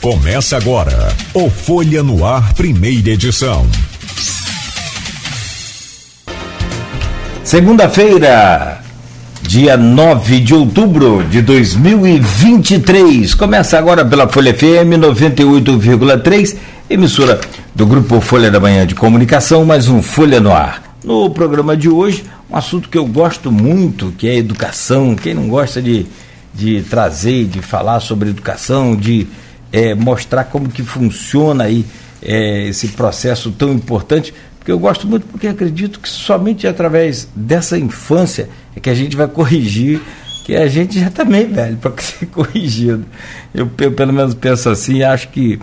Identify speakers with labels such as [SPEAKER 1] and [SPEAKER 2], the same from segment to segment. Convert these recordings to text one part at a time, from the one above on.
[SPEAKER 1] Começa agora o Folha no Ar, primeira edição.
[SPEAKER 2] Segunda-feira, dia 9 de outubro de 2023. Começa agora pela Folha FM 98,3, emissora do Grupo Folha da Manhã de Comunicação, mais um Folha no Ar. No programa de hoje, um assunto que eu gosto muito, que é educação. Quem não gosta de, de trazer, de falar sobre educação, de é, mostrar como que funciona aí é, esse processo tão importante, porque eu gosto muito, porque acredito que somente através dessa infância é que a gente vai corrigir, que a gente já está meio velho para ser corrigido. Eu, eu, pelo menos penso assim, acho que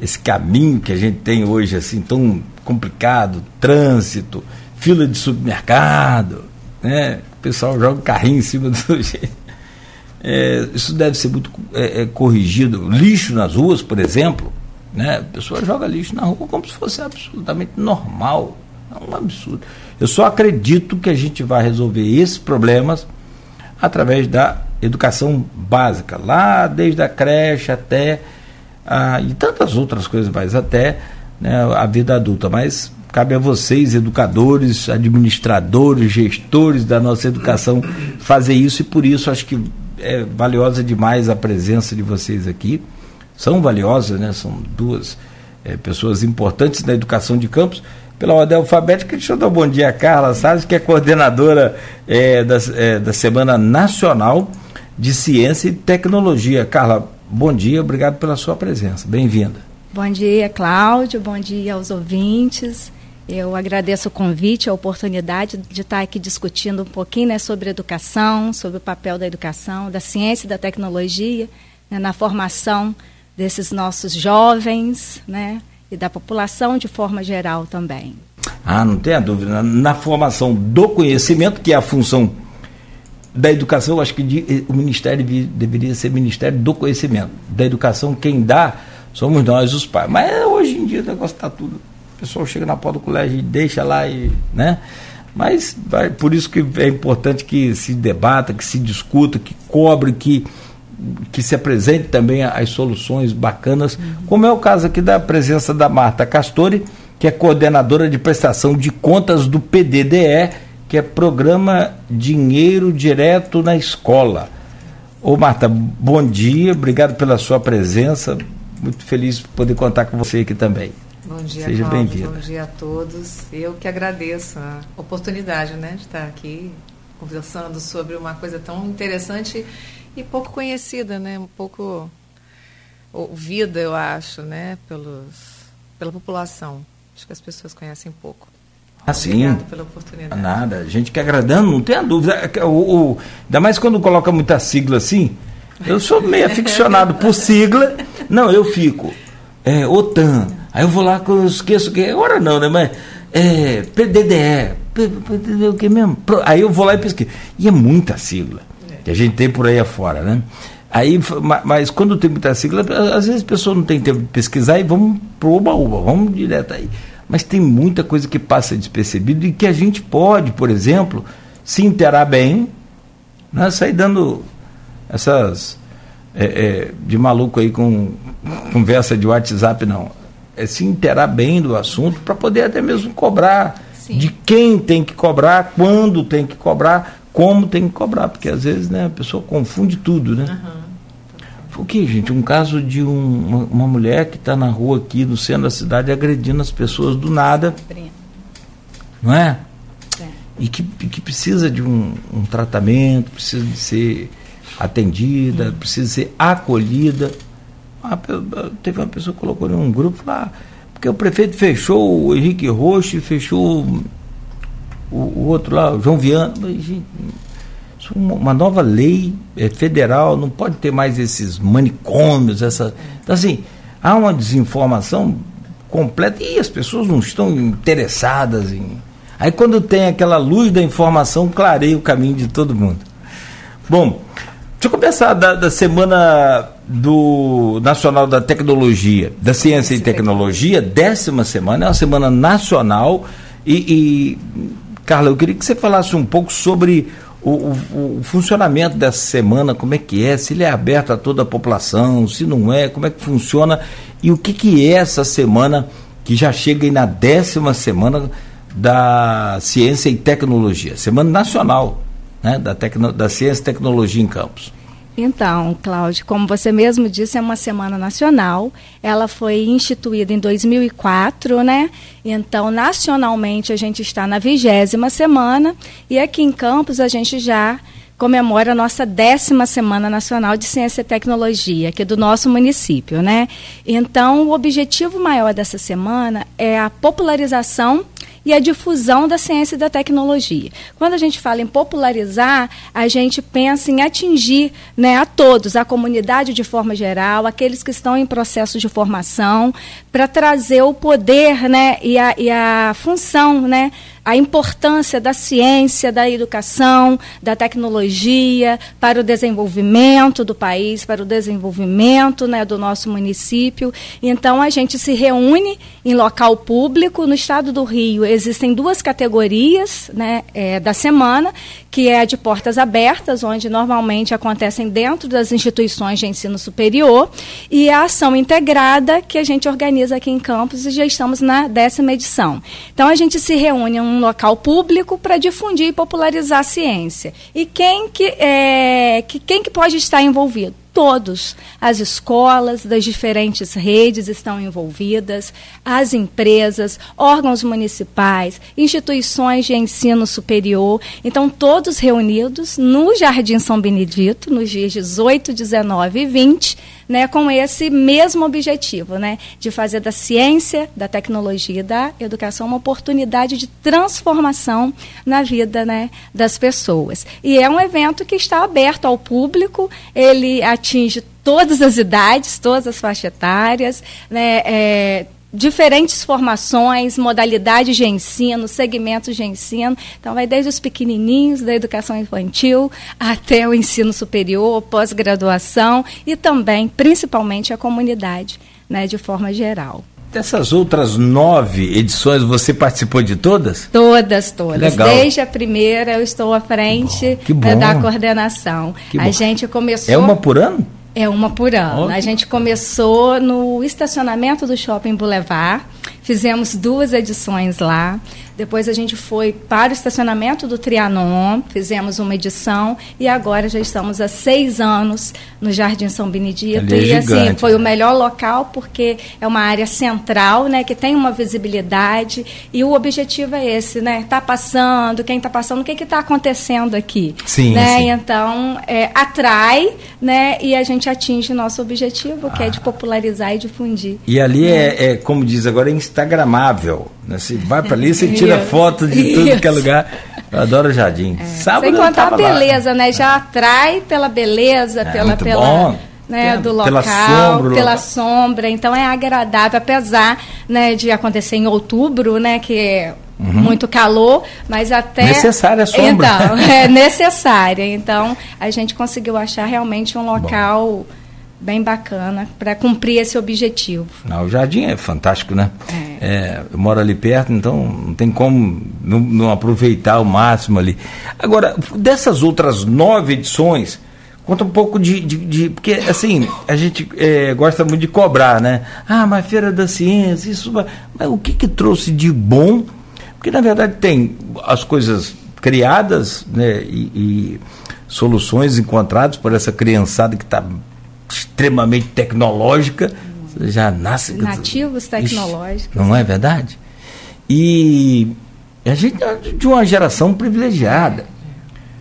[SPEAKER 2] esse caminho que a gente tem hoje assim tão complicado, trânsito, fila de supermercado, né? O pessoal joga o carrinho em cima do sujeito. É, isso deve ser muito é, é, corrigido. Lixo nas ruas, por exemplo, né? a pessoa joga lixo na rua como se fosse absolutamente normal. É um absurdo. Eu só acredito que a gente vai resolver esses problemas através da educação básica, lá desde a creche até e tantas outras coisas mais, até né, a vida adulta. Mas cabe a vocês, educadores, administradores, gestores da nossa educação, fazer isso e por isso acho que é valiosa demais a presença de vocês aqui. São valiosas, né? São duas é, pessoas importantes na educação de campos. Pela ordem alfabética, deixa eu dar um bom dia a Carla Salles, que é coordenadora é, da, é, da Semana Nacional de Ciência e Tecnologia. Carla, bom dia, obrigado pela sua presença. Bem-vinda.
[SPEAKER 3] Bom dia, Cláudio. Bom dia aos ouvintes. Eu agradeço o convite, a oportunidade de estar aqui discutindo um pouquinho né, sobre educação, sobre o papel da educação, da ciência e da tecnologia né, na formação desses nossos jovens né, e da população de forma geral também.
[SPEAKER 2] Ah, não tenha dúvida. Na, formação do conhecimento, que é a função da educação, eu acho que de, eh, o Ministério deveria ser Ministério do Conhecimento. Da educação, quem dá somos nós, os pais. Mas hoje em dia o negócio está tudo o pessoal chega na porta do colégio e deixa lá e, né? Mas vai, por isso que é importante que se debata, que se discuta, que cobre, que, que se apresente também as soluções bacanas, uhum. como é o caso aqui da presença da Marta Castori, que é coordenadora de prestação de contas do PDDE, que é Programa Dinheiro Direto na Escola. Ô Marta, bom dia, obrigado pela sua presença, muito feliz de poder contar com você aqui também.
[SPEAKER 4] Bom dia, Seja bem-vindo. Bom dia a todos. Eu que agradeço a oportunidade né, de estar aqui conversando sobre uma coisa tão interessante e pouco conhecida, né? Um pouco ouvida, eu acho, né? Pelos, pela população. Acho que as pessoas conhecem pouco.
[SPEAKER 2] Assim, Obrigado pela oportunidade. Nada, a gente que agradando, não tem a dúvida. É o, o, ainda mais quando coloca muita sigla assim. Eu sou meio aficionado por sigla. Não, eu fico. É, OTAN, Aí eu vou lá, que eu esqueço que. Agora não, né? Mas. É, PDDE. O que mesmo? Aí eu vou lá e pesquiso. E é muita sigla que a gente tem por aí afora, né? Aí, mas quando tem muita sigla, às vezes a pessoa não tem tempo de pesquisar e vamos pro uba-uba, vamos direto aí. Mas tem muita coisa que passa despercebido e que a gente pode, por exemplo, se interar bem, né? sair dando essas é, é, de maluco aí com conversa de WhatsApp, não é, se interar bem do assunto para poder até mesmo cobrar Sim. de quem tem que cobrar, quando tem que cobrar, como tem que cobrar, porque às vezes né, a pessoa confunde tudo, né? Uhum. O que, gente? Um caso de um, uma, uma, mulher que está na rua aqui no centro da cidade agredindo as pessoas do nada. Não é? é. E que, que precisa de um, um tratamento, precisa de ser atendida, uhum. precisa ser acolhida teve uma pessoa que colocou em um grupo lá, porque o prefeito fechou o Henrique Rocha, fechou o, o outro lá, o João Viana. Gente, uma nova lei é, federal, não pode ter mais esses manicômios, essa. Então, assim, há uma desinformação completa e as pessoas não estão interessadas em. Aí quando tem aquela luz da informação, clareia o caminho de todo mundo. Bom, deixa eu começar da, da semana do Nacional da Tecnologia, da Ciência e Tecnologia, décima semana, é uma semana nacional. E, e, Carla, eu queria que você falasse um pouco sobre o, o, o, funcionamento dessa semana, como é que é, se ele é aberto a toda a população, se não é, como é que funciona e o que, que é essa semana que já chega aí na décima semana da Ciência e Tecnologia, Semana Nacional né, da, tecno, da Ciência e Tecnologia em Campos.
[SPEAKER 3] Então, Cláudio, como você mesmo disse, é uma semana nacional. Ela foi instituída em 2004, né? Então, nacionalmente, a gente está na vigésima semana e aqui em Campos a gente já comemora a nossa décima Semana Nacional de Ciência e Tecnologia, aqui do nosso município, né? Então, o objetivo maior dessa semana é a popularização e a difusão da ciência e da tecnologia. Quando a gente fala em popularizar, a gente pensa em atingir né, a todos, a comunidade de forma geral, aqueles que estão em processo de formação, para trazer o poder né, e, a, e a função né, a importância da ciência, da educação, da tecnologia para o desenvolvimento do país, para o desenvolvimento né, do nosso município. Então, a gente se reúne em local público. No estado do Rio, existem duas categorias né, é, da semana, que é a de portas abertas, onde normalmente acontecem dentro das instituições de ensino superior, e a ação integrada, que a gente organiza aqui em Campos, e já estamos na décima edição. Então, a gente se reúne em um local público para difundir e popularizar a ciência. E quem que, é, que, quem que pode estar envolvido? Todos. As escolas das diferentes redes estão envolvidas, as empresas, órgãos municipais, instituições de ensino superior. Então, todos reunidos no Jardim São Benedito, nos dias 18, 19 e 20, né, com esse mesmo objetivo, né, de fazer da ciência, da tecnologia e da educação uma oportunidade de transformação na vida né, das pessoas. E é um evento que está aberto ao público, ele atinge todas as idades, todas as faixas etárias, né, é, diferentes formações, modalidades de ensino, segmentos de ensino. Então, vai desde os pequenininhos, da educação infantil, até o ensino superior, pós-graduação e também, principalmente, a comunidade, né, de forma geral.
[SPEAKER 2] Dessas outras nove edições, você participou de todas?
[SPEAKER 3] Todas, todas. Legal. Desde a primeira, eu estou à frente bom, bom. da coordenação. Que a gente começou.
[SPEAKER 2] É uma por ano?
[SPEAKER 3] É uma por ano. A gente começou no estacionamento do Shopping Boulevard, fizemos duas edições lá. Depois a gente foi para o estacionamento do Trianon, fizemos uma edição e agora já estamos há seis anos no Jardim São Benedito. É
[SPEAKER 2] e assim, gigante, assim,
[SPEAKER 3] foi né? o melhor local porque é uma área central, né, que tem uma visibilidade e o objetivo é esse, né? Tá passando, quem está passando, o que está acontecendo aqui?
[SPEAKER 2] Sim,
[SPEAKER 3] né?
[SPEAKER 2] Sim.
[SPEAKER 3] Então, é, atrai, né? E a gente atinge nosso objetivo, que ah. é de popularizar e difundir.
[SPEAKER 2] E ali né? é, é, como diz agora, é instagramável. Né? Você vai para ali, você tira foto de tudo Isso. que é lugar. Eu adoro o jardim.
[SPEAKER 3] É. Sábado Sem contar a beleza, lá. né? Já atrai pela beleza, é, pela, pela
[SPEAKER 2] bom.
[SPEAKER 3] Né, do local, pela sombra, pela local. sombra, então é agradável, apesar né, de acontecer em outubro, né, que é uhum. muito calor, mas até
[SPEAKER 2] necessária a sombra.
[SPEAKER 3] Então, é necessária. Então a gente conseguiu achar realmente um local Bom bem bacana para cumprir esse objetivo.
[SPEAKER 2] Não, o jardim é fantástico, né? É. É, eu moro ali perto, então não tem como não, não, aproveitar o máximo ali. Agora, dessas outras nove edições, conta um pouco de. de, de porque, assim, a gente é, gosta muito de cobrar, né? Ah, mas Feira da Ciência, isso. Mas o que, que trouxe de bom? Porque, na verdade, tem as coisas criadas né, e, e soluções encontradas por essa criançada que está extremamente tecnológica, você já nasce.
[SPEAKER 3] Nativos tecnológicos.
[SPEAKER 2] Não é verdade? E a gente é de uma geração privilegiada.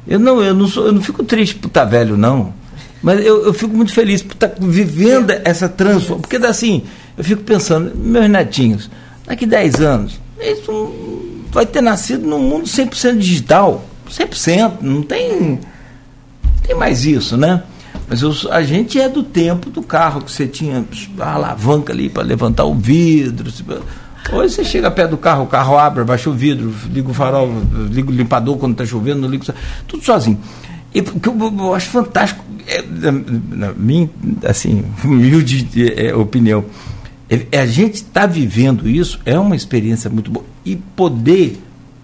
[SPEAKER 2] Eu não, eu não, sou, eu não fico triste por estar velho, não. Mas eu, eu fico muito feliz por estar vivendo essa transformação. Porque assim, eu fico pensando, meus netinhos, daqui 10 anos, eles vai ter nascido num mundo 100% digital. 100%, não tem, não tem mais isso, né? Mas a gente é do tempo do carro, que você tinha a alavanca ali para levantar o vidro. Hoje você chega perto do carro, o carro abre, baixa o vidro, liga o farol, liga o limpador quando está chovendo, não liga, tudo sozinho. E o que eu, eu, acho fantástico, é, na, minha assim, humilde é, opinião, é, é a gente estar tá vivendo isso é uma experiência muito boa. E poder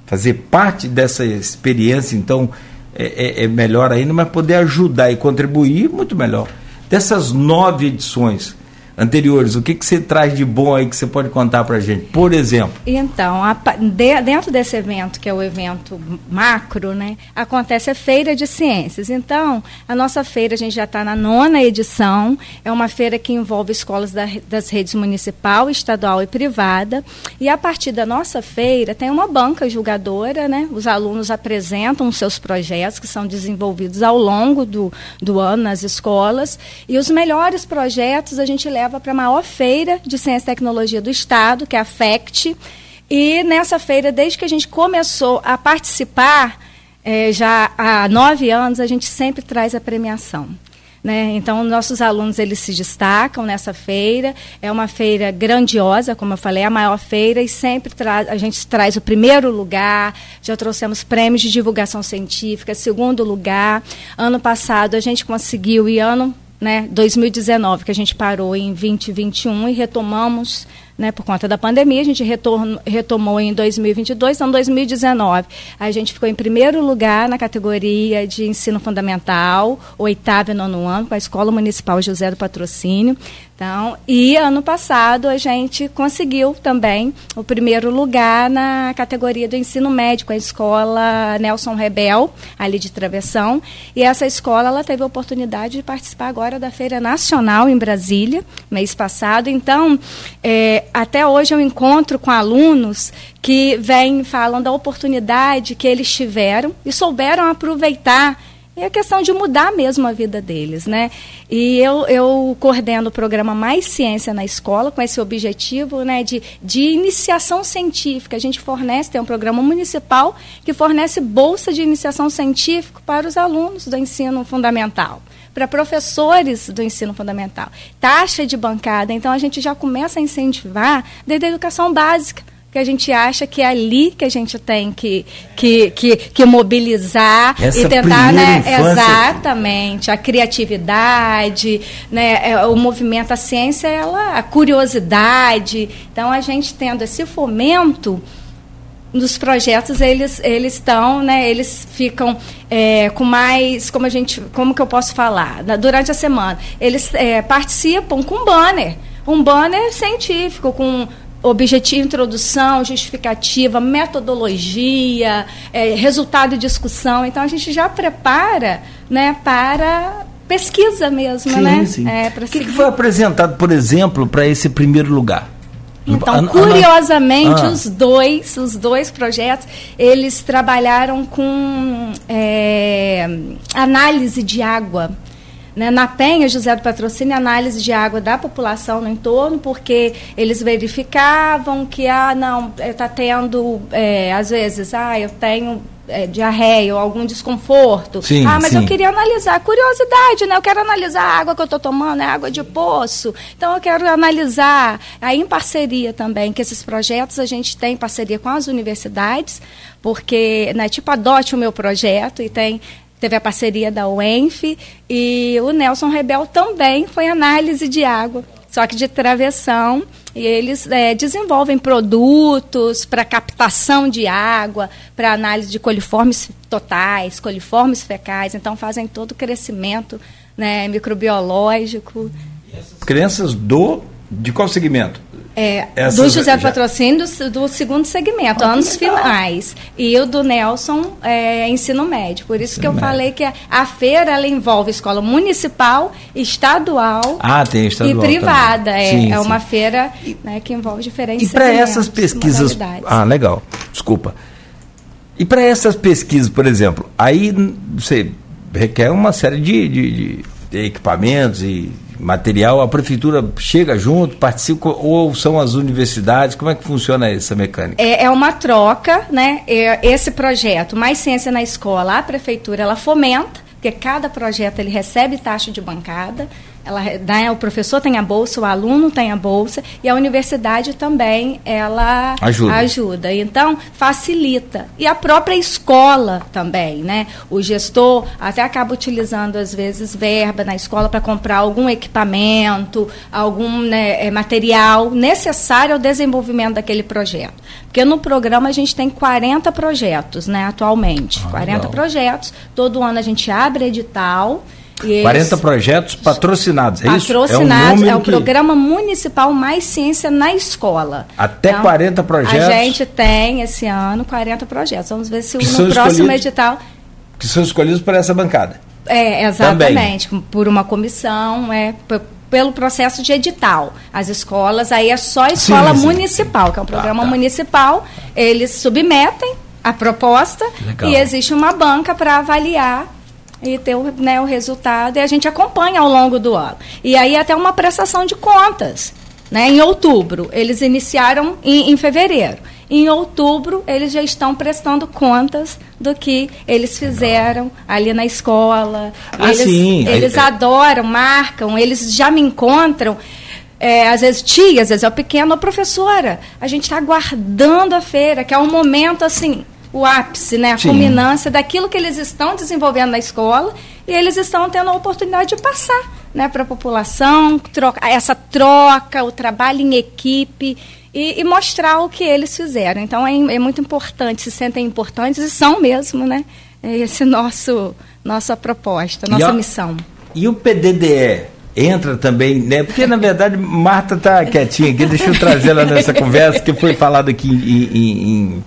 [SPEAKER 2] fazer parte dessa experiência, então, é, é, é melhor ainda, mas poder ajudar e contribuir, muito melhor. Dessas nove edições, anteriores, o que, que você traz de bom aí que você pode contar para a gente? Por exemplo.
[SPEAKER 3] Então, a, de, dentro desse evento, que é o evento macro, né, acontece a Feira de Ciências. Então, a nossa feira, a gente já está na nona edição, é uma feira que envolve escolas da, das redes municipal, estadual e privada. E a partir da nossa feira, tem uma banca julgadora, né? Os alunos apresentam os seus projetos que são desenvolvidos ao longo do, do ano nas escolas. E os melhores projetos a gente leva para a maior feira de ciência e tecnologia do estado, que é a FECT. E nessa feira, desde que a gente começou a participar, é, já há nove anos, a gente sempre traz a premiação. Né? Então, nossos alunos eles se destacam nessa feira. É uma feira grandiosa, como eu falei, é a maior feira e sempre a gente traz o primeiro lugar. Já trouxemos prêmios de divulgação científica, segundo lugar. Ano passado a gente conseguiu e ano né, 2019, que a gente parou em 2021 e retomamos né, por conta da pandemia, a gente retorno, retomou em 2022, então 2019 a gente ficou em primeiro lugar na categoria de ensino fundamental, oitavo e nono ano, com a Escola Municipal José do Patrocínio. Então, e ano passado a gente conseguiu também o primeiro lugar na categoria do ensino médio, com a escola Nelson Rebel, ali de Travessão. E essa escola ela teve a oportunidade de participar agora da Feira Nacional em Brasília, mês passado. Então, é, até hoje eu encontro com alunos que vêm falando da oportunidade que eles tiveram e souberam aproveitar é a questão de mudar mesmo a vida deles, né? E eu, eu coordeno o programa Mais Ciência na Escola com esse objetivo, né, de, de iniciação científica. A gente fornece, tem um programa municipal que fornece bolsa de iniciação científica para os alunos do ensino fundamental para professores do ensino fundamental. Taxa de bancada, então a gente já começa a incentivar desde a educação básica que a gente acha que é ali que a gente tem que, que, que, que mobilizar
[SPEAKER 2] Essa
[SPEAKER 3] e tentar, né?
[SPEAKER 2] Infância.
[SPEAKER 3] Exatamente, a criatividade, né? É, o movimento, a ciência, ela, a curiosidade. Então, a gente tendo esse fomento nos projetos eles eles estão né eles ficam é, com mais como a gente como que eu posso falar durante a semana eles é, participam com banner um banner científico com objetivo, introdução, justificativa, metodologia, é, resultado de discussão. Então a gente já prepara, né, para pesquisa mesmo,
[SPEAKER 2] sim,
[SPEAKER 3] né?
[SPEAKER 2] Sim.
[SPEAKER 3] É,
[SPEAKER 2] o que, que, foi apresentado, por exemplo, para esse primeiro lugar?
[SPEAKER 3] Então, curiosamente, ah. os dois, os dois projetos, eles trabalharam com é, análise de água. Né? Na Penha, José do Patrocínio, análise de água da população no entorno, porque eles verificavam que, ah, não, está tendo, é, às vezes, ah, eu tenho é, diarreia ou algum desconforto.
[SPEAKER 2] Sim,
[SPEAKER 3] ah, mas
[SPEAKER 2] sim.
[SPEAKER 3] eu queria analisar, curiosidade, né? Eu quero analisar a água que eu estou tomando, é água de poço. Então eu quero analisar, aí em parceria também, que esses projetos a gente tem parceria com as universidades, porque, né, tipo, adote o meu projeto e tem teve a parceria da UENF e o Nelson Rebel também foi análise de água, só que de travessão. E eles é, desenvolvem produtos para captação de água, para análise de coliformes totais, coliformes fecais. Então, fazem todo o crescimento né, microbiológico.
[SPEAKER 2] Crianças do. De qual segmento?
[SPEAKER 3] É, Essas, do José Patrocínio do, do segundo segmento, ah, anos finais. E o do Nelson é ensino médio. Por isso ensino que eu médio. falei que a, a, feira ela envolve escola municipal, estadual,
[SPEAKER 2] ah, tem estadual
[SPEAKER 3] e privada. É, sim, é uma feira né, que envolve diferentes
[SPEAKER 2] E para essas pesquisas. Ah, legal. Desculpa. E para essas pesquisas, por exemplo, aí você requer uma série de, de, de equipamentos e material, a prefeitura chega junto, participa, ou são as universidades? Como é que funciona essa mecânica?
[SPEAKER 3] É, é uma troca, né? É, esse projeto, Mais Ciência na Escola, a prefeitura ela fomenta, porque cada projeto ele recebe taxa de bancada, ela, né, o professor tem a bolsa, o aluno tem a bolsa e a universidade também ela ajuda. ajuda. Então facilita e a própria escola também, né? O gestor até acaba utilizando às vezes verba na escola para comprar algum equipamento, algum né, é, material necessário ao desenvolvimento daquele projeto. Porque no programa a gente tem 40 projetos, né, atualmente. Ah, 40 legal. projetos. Todo ano a gente abre edital.
[SPEAKER 2] E 40 projetos patrocinados, é
[SPEAKER 3] patrocinados, isso? Patrocinados, é, um é o que... programa municipal Mais Ciência na Escola.
[SPEAKER 2] Até então, 40 projetos?
[SPEAKER 3] A gente tem esse ano 40 projetos. Vamos ver se no próximo edital...
[SPEAKER 2] Que são escolhidos por essa bancada.
[SPEAKER 3] É, exatamente. Também. Por uma comissão, é, pelo processo de edital. As escolas, aí é só a escola sim, sim, municipal, que é um programa ah, tá. municipal, eles submetem a proposta Legal. e existe uma banca para avaliar e ter o, né, o resultado e a gente acompanha ao longo do ano. E aí até uma prestação de contas. Né, em outubro, eles iniciaram em, em fevereiro. Em outubro, eles já estão prestando contas do que eles fizeram ali na escola.
[SPEAKER 2] Ah,
[SPEAKER 3] eles,
[SPEAKER 2] sim.
[SPEAKER 3] eles é, adoram, marcam, eles já me encontram. É, às vezes tia, às vezes é o pequeno, professora, a gente está aguardando a feira, que é um momento assim, o ápice, né, a Sim. culminância daquilo que eles estão desenvolvendo na escola e eles estão tendo a oportunidade de passar né, para a população, troca, essa troca, o trabalho em equipe e, e, mostrar o que eles fizeram. Então é, é, muito importante, se sentem importantes e são mesmo, né? Esse nosso nossa proposta, nossa e missão.
[SPEAKER 2] E o PDDE entra também, né? Porque na verdade Marta está quietinha aqui, deixa eu trazer ela nessa conversa que foi falado aqui em, em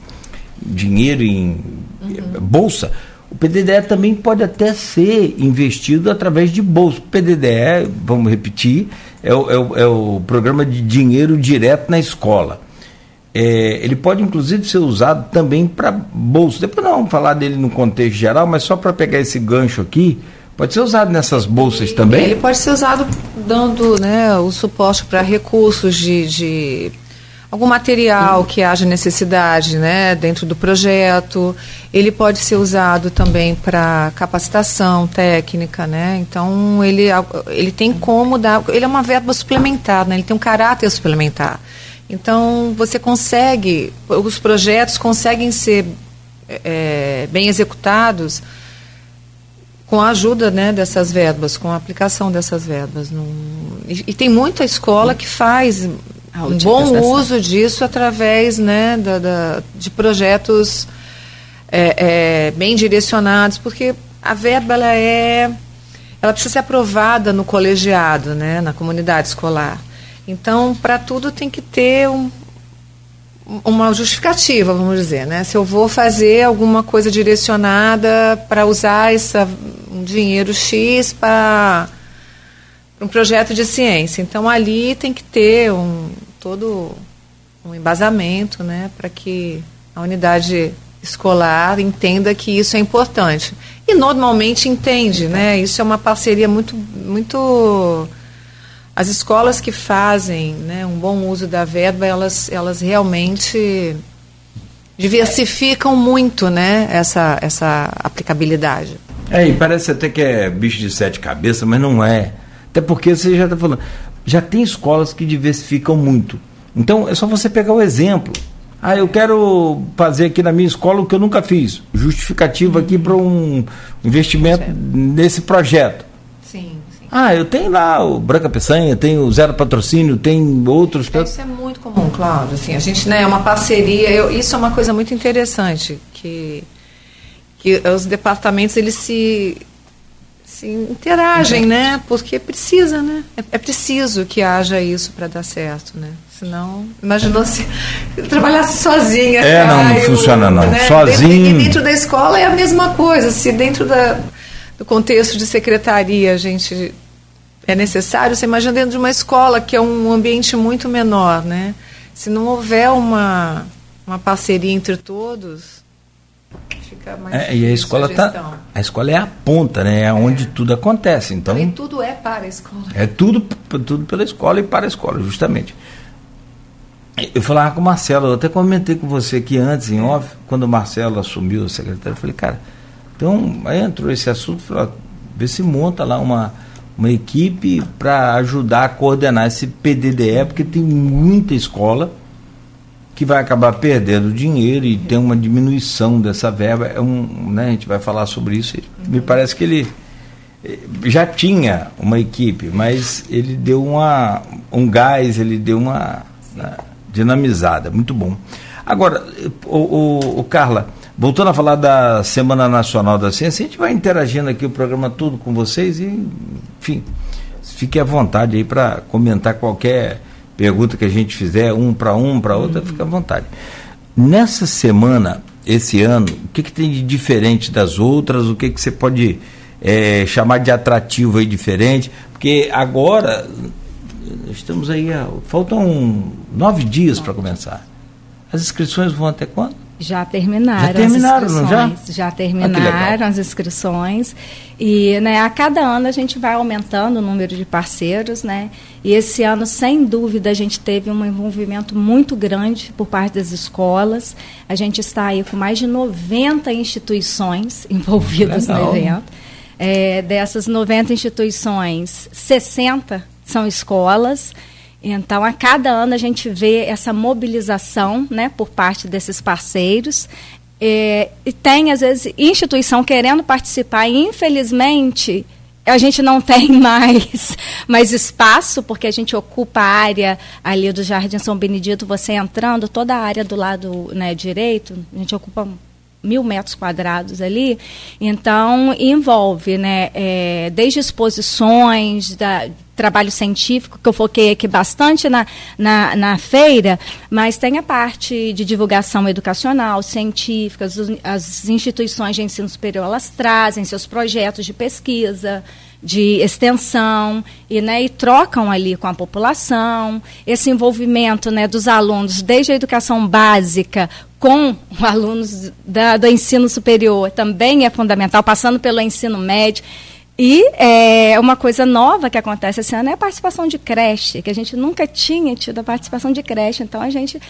[SPEAKER 2] dinheiro, em uhum. bolsa. O PDDE também pode até ser investido através de bolsa. O PDDE, vamos repetir, é o, é o, é o programa de dinheiro direto na escola. É, ele pode inclusive ser usado também para bolsa. Depois não vamos falar dele no contexto geral, mas só para pegar esse gancho aqui, pode ser usado nessas bolsas também?
[SPEAKER 4] Ele pode ser usado dando né, o suporte para recursos de, de algum material que haja necessidade né, dentro do projeto. Ele pode ser usado também para capacitação técnica, né? Então ele, ele tem como dar. Ele é uma verba suplementar, né? ele tem um caráter suplementar. Então você consegue, os projetos conseguem ser é, bem executados com a ajuda né, dessas verbas, com a aplicação dessas verbas. E, e, tem muita escola que faz um bom uso disso através né, da, da de projetos é, é, bem direcionados, porque a verba ela é ela precisa ser aprovada no colegiado, né, na comunidade escolar. Então, para tudo tem que ter um, uma justificativa, vamos dizer, né? Se eu vou fazer alguma coisa direcionada para usar essa, um dinheiro X para um projeto de ciência. Então ali tem que ter um todo um embasamento, né, para que a unidade escolar entenda que isso é importante. E normalmente entende, né? Isso é uma parceria muito muito as escolas que fazem, né, um bom uso da verba, elas elas realmente diversificam muito, né, essa essa aplicabilidade.
[SPEAKER 2] É, e parece até que é bicho de sete cabeças, mas não é. Até porque você já está falando, já tem escolas que diversificam muito. Então é só você pegar o exemplo. Ah, eu quero fazer aqui na minha escola o que eu nunca fiz. Justificativa aqui para um investimento nesse projeto.
[SPEAKER 4] Sim, sim.
[SPEAKER 2] Ah, eu tenho lá o Branca Peçanha, tenho o Zero Patrocínio, tem outros.
[SPEAKER 4] Isso é muito comum, Cláudio. Assim, a gente né, é uma parceria. Eu, isso é uma coisa muito interessante que que os departamentos eles se se interagem, uhum. né? Porque precisa, né? É, é preciso que haja isso para dar certo, né? Senão, imaginou se trabalhasse sozinha.
[SPEAKER 2] É, não, não funciona não. Né? Sozinho.
[SPEAKER 4] Dentro, e dentro da escola é a mesma coisa. Se dentro da, do contexto de secretaria a gente é necessário, você imagina dentro de uma escola que é um ambiente muito menor, né? Se não houver uma, uma parceria entre todos,
[SPEAKER 2] fica mais é, E a escola a tá, a escola é a ponta, né? É, é. onde tudo acontece. Então,
[SPEAKER 4] e tudo é para a escola.
[SPEAKER 2] É tudo, tudo pela escola e para a escola, justamente. Eu falava com o Marcelo, eu até comentei com você aqui antes, em off, quando o Marcelo assumiu o secretário, eu falei, cara, então aí entrou esse assunto, falei, vê se monta lá uma, uma equipe para ajudar a coordenar esse PDDE, porque tem muita escola que vai acabar perdendo dinheiro e tem uma diminuição dessa verba. É um, né, a gente vai falar sobre isso. Me parece que ele eh, já tinha uma equipe, mas ele deu uma, um gás, ele deu uma, dinamizada. Muito bom. Agora, o, o, o Carla, Voltando a falar da Semana Nacional da Ciência, a gente vai interagindo aqui o programa todo com vocês e, enfim, fique à vontade aí para comentar qualquer pergunta que a gente fizer, um para um, para outra, uhum. fique à vontade. Nessa semana, esse ano, o que, que tem de diferente das outras? O que, que você pode é, chamar de atrativo aí diferente? Porque agora, estamos aí, faltam nove dias para começar. As inscrições vão até quando?
[SPEAKER 3] Já terminaram,
[SPEAKER 2] já terminaram as inscrições.
[SPEAKER 3] Já, já terminaram ah, as inscrições. E né, a cada ano a gente vai aumentando o número de parceiros, né? E esse ano, sem dúvida, a gente teve um envolvimento muito grande por parte das escolas. A gente está aí com mais de 90 instituições envolvidas Legal. no evento. É, dessas 90 instituições, 60 são escolas. Então, a cada ano a gente vê essa mobilização né, por parte desses parceiros. É, e tem, às vezes, instituição querendo participar e, infelizmente, a gente não tem mais, mais espaço, porque a gente ocupa a área ali do Jardim São Benedito, você entrando, toda a área do lado né, direito, a gente ocupa mil metros quadrados ali, então envolve, né, é, desde exposições, da, trabalho científico, que eu foquei aqui bastante na, na, na, feira, mas tem a parte de divulgação educacional, científica, as, as instituições de ensino superior, elas trazem seus projetos de pesquisa, de extensão e, né, e trocam ali com a população. Esse envolvimento né, dos alunos, desde a educação básica com alunos da, do ensino superior, também é fundamental, passando pelo ensino médio. E é, uma coisa nova que acontece esse ano é a participação de creche, que a gente nunca tinha tido a participação de creche. Então, a gente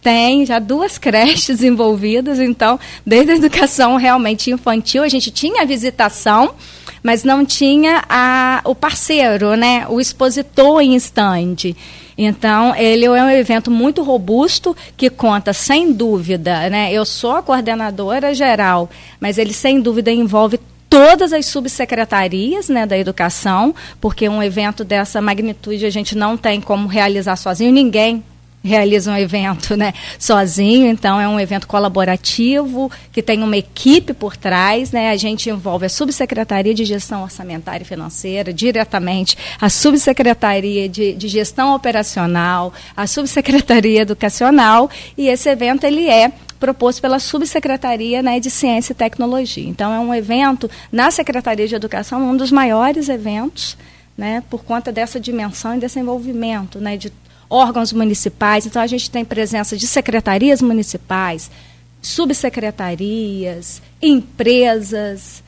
[SPEAKER 3] tem já duas creches envolvidas. Então, desde a educação realmente infantil, a gente tinha a visitação, mas não tinha a, o parceiro, né, o expositor em stand. Então, ele é um evento muito robusto que conta, sem dúvida, né? Eu sou a coordenadora geral, mas ele sem dúvida envolve todas as subsecretarias né, da educação, porque um evento dessa magnitude a gente não tem como realizar sozinho, ninguém realiza um evento né, sozinho, então é um evento colaborativo, que tem uma equipe por trás, né, a gente envolve a Subsecretaria de Gestão Orçamentária e Financeira, diretamente, a Subsecretaria de, de Gestão Operacional, a Subsecretaria Educacional, e esse evento ele é proposto pela Subsecretaria né, de Ciência e Tecnologia. Então, é um evento na Secretaria de Educação, um dos maiores eventos, né, por conta dessa dimensão e desse envolvimento né, de órgãos municipais. Então, a gente tem presença de secretarias municipais, subsecretarias, empresas.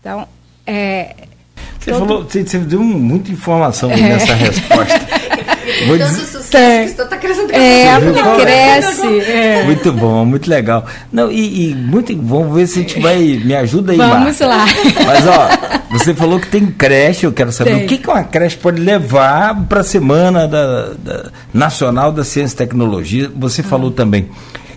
[SPEAKER 3] Então, é,
[SPEAKER 2] você falou, você, você deu muita informação é. nessa resposta.
[SPEAKER 3] Vou Todo dizer... sucesso que está crescendo. É, porque cresce. É.
[SPEAKER 2] Muito bom, muito legal. Não, e, e, muito vamos ver se a gente vai. Me ajuda aí,
[SPEAKER 3] Vamos Marta. lá.
[SPEAKER 2] Mas, ó, você falou que tem creche, eu quero saber tem. o que, que uma creche pode levar para a Semana da, da, Nacional da Ciência e Tecnologia. Você ah. falou também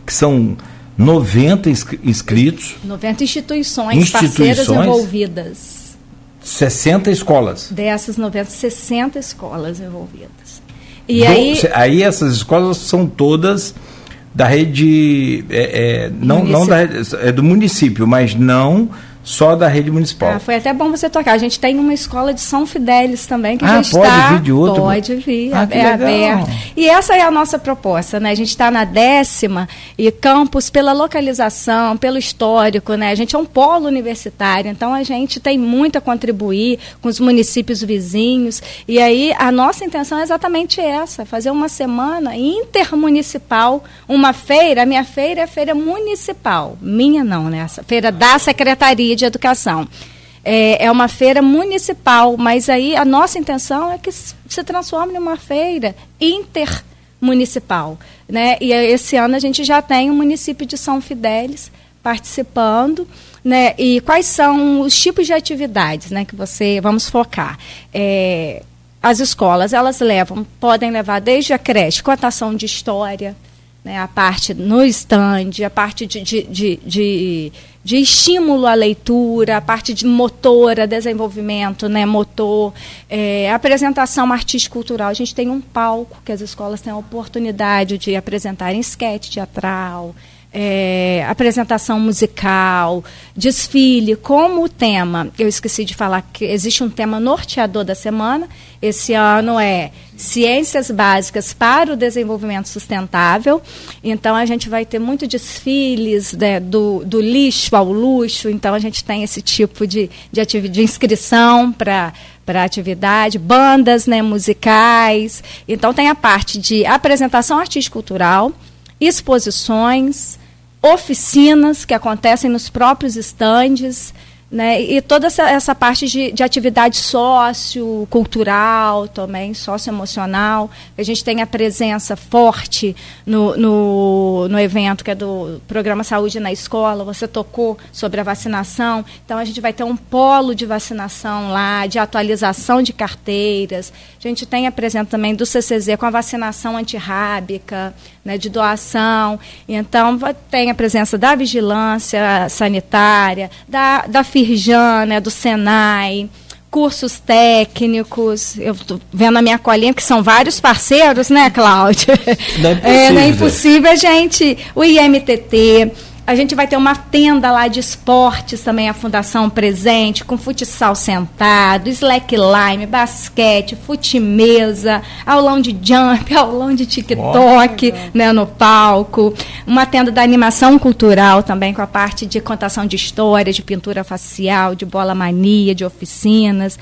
[SPEAKER 2] que são 90 inscritos.
[SPEAKER 3] 90 instituições, instituições parceiras envolvidas.
[SPEAKER 2] 60 escolas.
[SPEAKER 3] Dessas 90, 60 escolas envolvidas.
[SPEAKER 2] E Do, aí, aí essas escolas são todas da rede, é, é, não, não da, é do município, mas não só da rede municipal.
[SPEAKER 3] Ah, foi até bom você tocar. A gente tem uma escola de São Fidélis também que
[SPEAKER 2] ah,
[SPEAKER 3] a gente
[SPEAKER 2] pode está. vir de outro?
[SPEAKER 3] Pode vir, ah, é aberto. E essa é a nossa proposta, né? A gente está na décima e campus pela localização, pelo histórico, né? A gente é um polo universitário, então a gente tem muito a contribuir com os municípios vizinhos. E aí a nossa intenção é exatamente essa: fazer uma semana intermunicipal, uma feira. A minha feira é a feira municipal, minha não, né? Essa feira da secretaria de Educação. É, é, uma feira municipal, mas aí a nossa intenção é que se transforme numa feira intermunicipal. Né? E esse ano a gente já tem o município de São Fidélis participando. né? E quais são os tipos de atividades, né? Que você vamos focar. É, as escolas elas levam, podem levar desde a creche, cotação de história, né, a parte no stand, a parte de, de, de, de, de estímulo à leitura, a parte de motora, desenvolvimento né, motor, é, apresentação artístico-cultural. A gente tem um palco que as escolas têm a oportunidade de apresentarem esquete teatral, é, apresentação musical, desfile, como o tema, eu esqueci de falar que existe um tema norteador da semana. Esse ano é Ciências Básicas para o Desenvolvimento Sustentável. Então a gente vai ter muito desfiles né, do, do lixo ao luxo. Então a gente tem esse tipo de, de, de inscrição para para atividade, bandas né, musicais. Então tem a parte de apresentação artístico-cultural, exposições, oficinas que acontecem nos próprios estandes, né? E toda essa, essa parte de, de atividade sociocultural também, socioemocional. A gente tem a presença forte no, no, no evento que é do Programa Saúde na Escola. Você tocou sobre a vacinação. Então, a gente vai ter um polo de vacinação lá, de atualização de carteiras. A gente tem a presença também do CCZ com a vacinação antirrábica, né, de doação. Então, tem a presença da vigilância sanitária, da, da Firjan, né, do Senai, cursos técnicos. Eu estou vendo a minha colinha, que são vários parceiros, né, Cláudia?
[SPEAKER 2] Não é impossível. É, não é
[SPEAKER 3] impossível, gente. O IMTT a gente vai ter uma tenda lá de esportes também, a Fundação Presente, com futsal sentado, slackline, basquete, futimesa, aulão de jump, aulão de TikTok né, no palco. Uma tenda da animação cultural também, com a parte de contação de histórias, de pintura facial, de bola mania, de oficinas.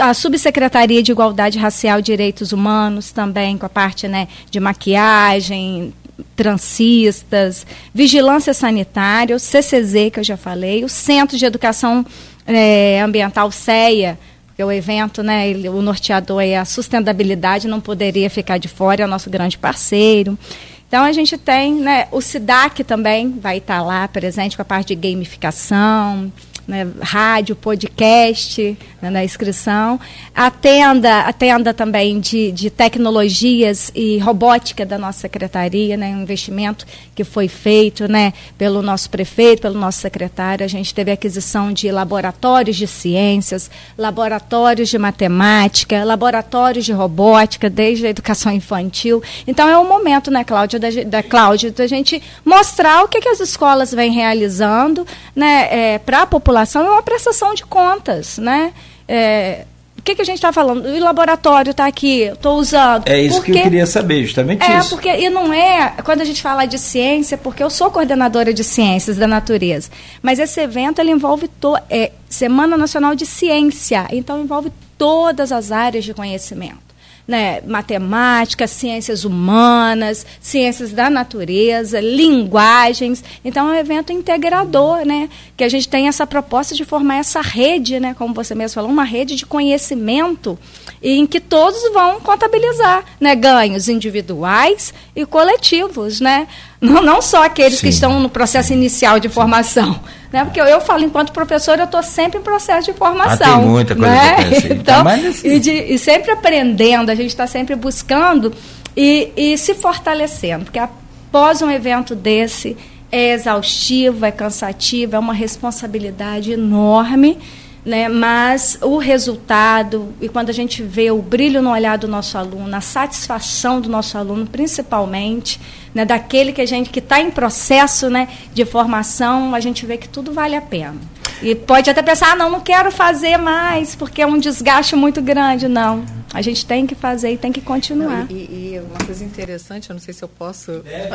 [SPEAKER 3] A Subsecretaria de Igualdade Racial e Direitos Humanos também, com a parte né, de maquiagem, transistas, vigilância sanitária, o CCZ, que eu já falei, o Centro de Educação é, Ambiental CEA, porque o evento, né, ele, o norteador é a sustentabilidade, não poderia ficar de fora, é o nosso grande parceiro. Então a gente tem, né, o SIDAC também vai estar lá presente com a parte de gamificação, né, rádio, podcast né, na inscrição. A tenda, a tenda também de, de tecnologias e robótica da nossa secretaria, né, um investimento que foi feito né, pelo nosso prefeito, pelo nosso secretário. A gente teve aquisição de laboratórios de ciências, laboratórios de matemática, laboratórios de robótica, desde a educação infantil. Então é o momento, né, Cláudia, da, da Cláudia, da gente mostrar o que, que as escolas vêm realizando né, é, para a população população é uma prestação de contas, né? É, o que, que a gente está falando? O laboratório está aqui, estou usando.
[SPEAKER 2] É isso porque, que eu queria saber, justamente
[SPEAKER 3] é,
[SPEAKER 2] isso.
[SPEAKER 3] É, porque, e não é, quando a gente fala de ciência, porque eu sou coordenadora de ciências da natureza, mas esse evento ele envolve to, é, Semana Nacional de Ciência, então envolve todas as áreas de conhecimento né, matemática, ciências humanas, ciências da natureza, linguagens. Então é um evento integrador, né, que a gente tem essa proposta de formar essa rede, né, como você mesmo falou, uma rede de conhecimento em que todos vão contabilizar, né, ganhos individuais e coletivos, né? Não, não só aqueles Sim. que estão no processo inicial de formação. Né? Porque eu, eu falo, enquanto professor, eu estou sempre em processo de formação.
[SPEAKER 2] Ah, tem muita coisa
[SPEAKER 3] né? então, assim. e, de, e sempre aprendendo, a gente está sempre buscando e, e se fortalecendo. Porque após um evento desse, é exaustivo, é cansativo, é uma responsabilidade enorme né? Mas o resultado e quando a gente vê o brilho no olhar do nosso aluno, a satisfação do nosso aluno, principalmente, né? Daquele que a gente que está em processo, né? De formação, a gente vê que tudo vale a pena. E pode até pensar, ah, não, não quero fazer mais porque é um desgaste muito grande, não. A gente tem que fazer e tem que continuar.
[SPEAKER 4] Não, e, e, uma coisa interessante, eu não sei se eu posso, é,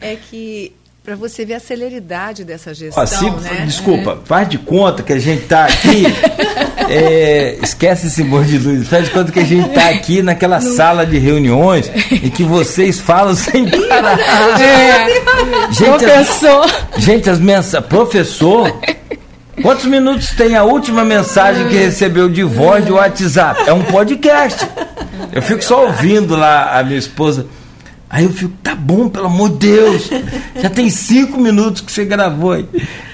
[SPEAKER 4] é que para você ver a celeridade dessa gestão. se, né?
[SPEAKER 2] Desculpa, é. faz de conta que a gente está aqui. é, esquece esse monte de luz. Faz de conta que a gente está aqui naquela no... sala de reuniões e que vocês falam sem parar. É.
[SPEAKER 3] Gente, professor.
[SPEAKER 2] As, gente, as mensagens. Professor. Quantos minutos tem a última mensagem que recebeu de voz de WhatsApp? É um podcast. Eu fico só ouvindo lá a minha esposa. Aí eu fico, tá bom, pelo amor de Deus. Já tem cinco minutos que você gravou aí.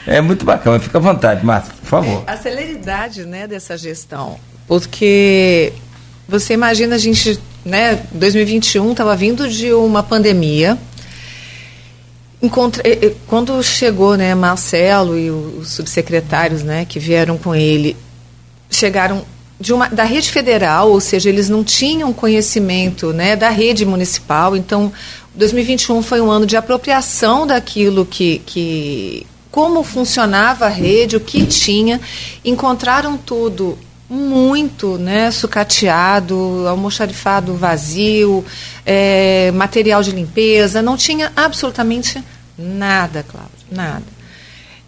[SPEAKER 2] É muito bacana, fica à vontade, Márcia, por favor.
[SPEAKER 4] A celeridade né, dessa gestão, porque você imagina a gente, né, 2021 estava vindo de uma pandemia, Encontre, eh, eh, quando chegou né, Marcelo e os subsecretários né, que vieram com ele, chegaram uma, da rede federal, ou seja, eles não tinham conhecimento né, da rede municipal. Então, 2021 foi um ano de apropriação daquilo que, que como funcionava a rede, o que tinha, encontraram tudo muito né, sucateado, almoxarifado vazio, é, material de limpeza, não tinha absolutamente nada, Cláudio, nada.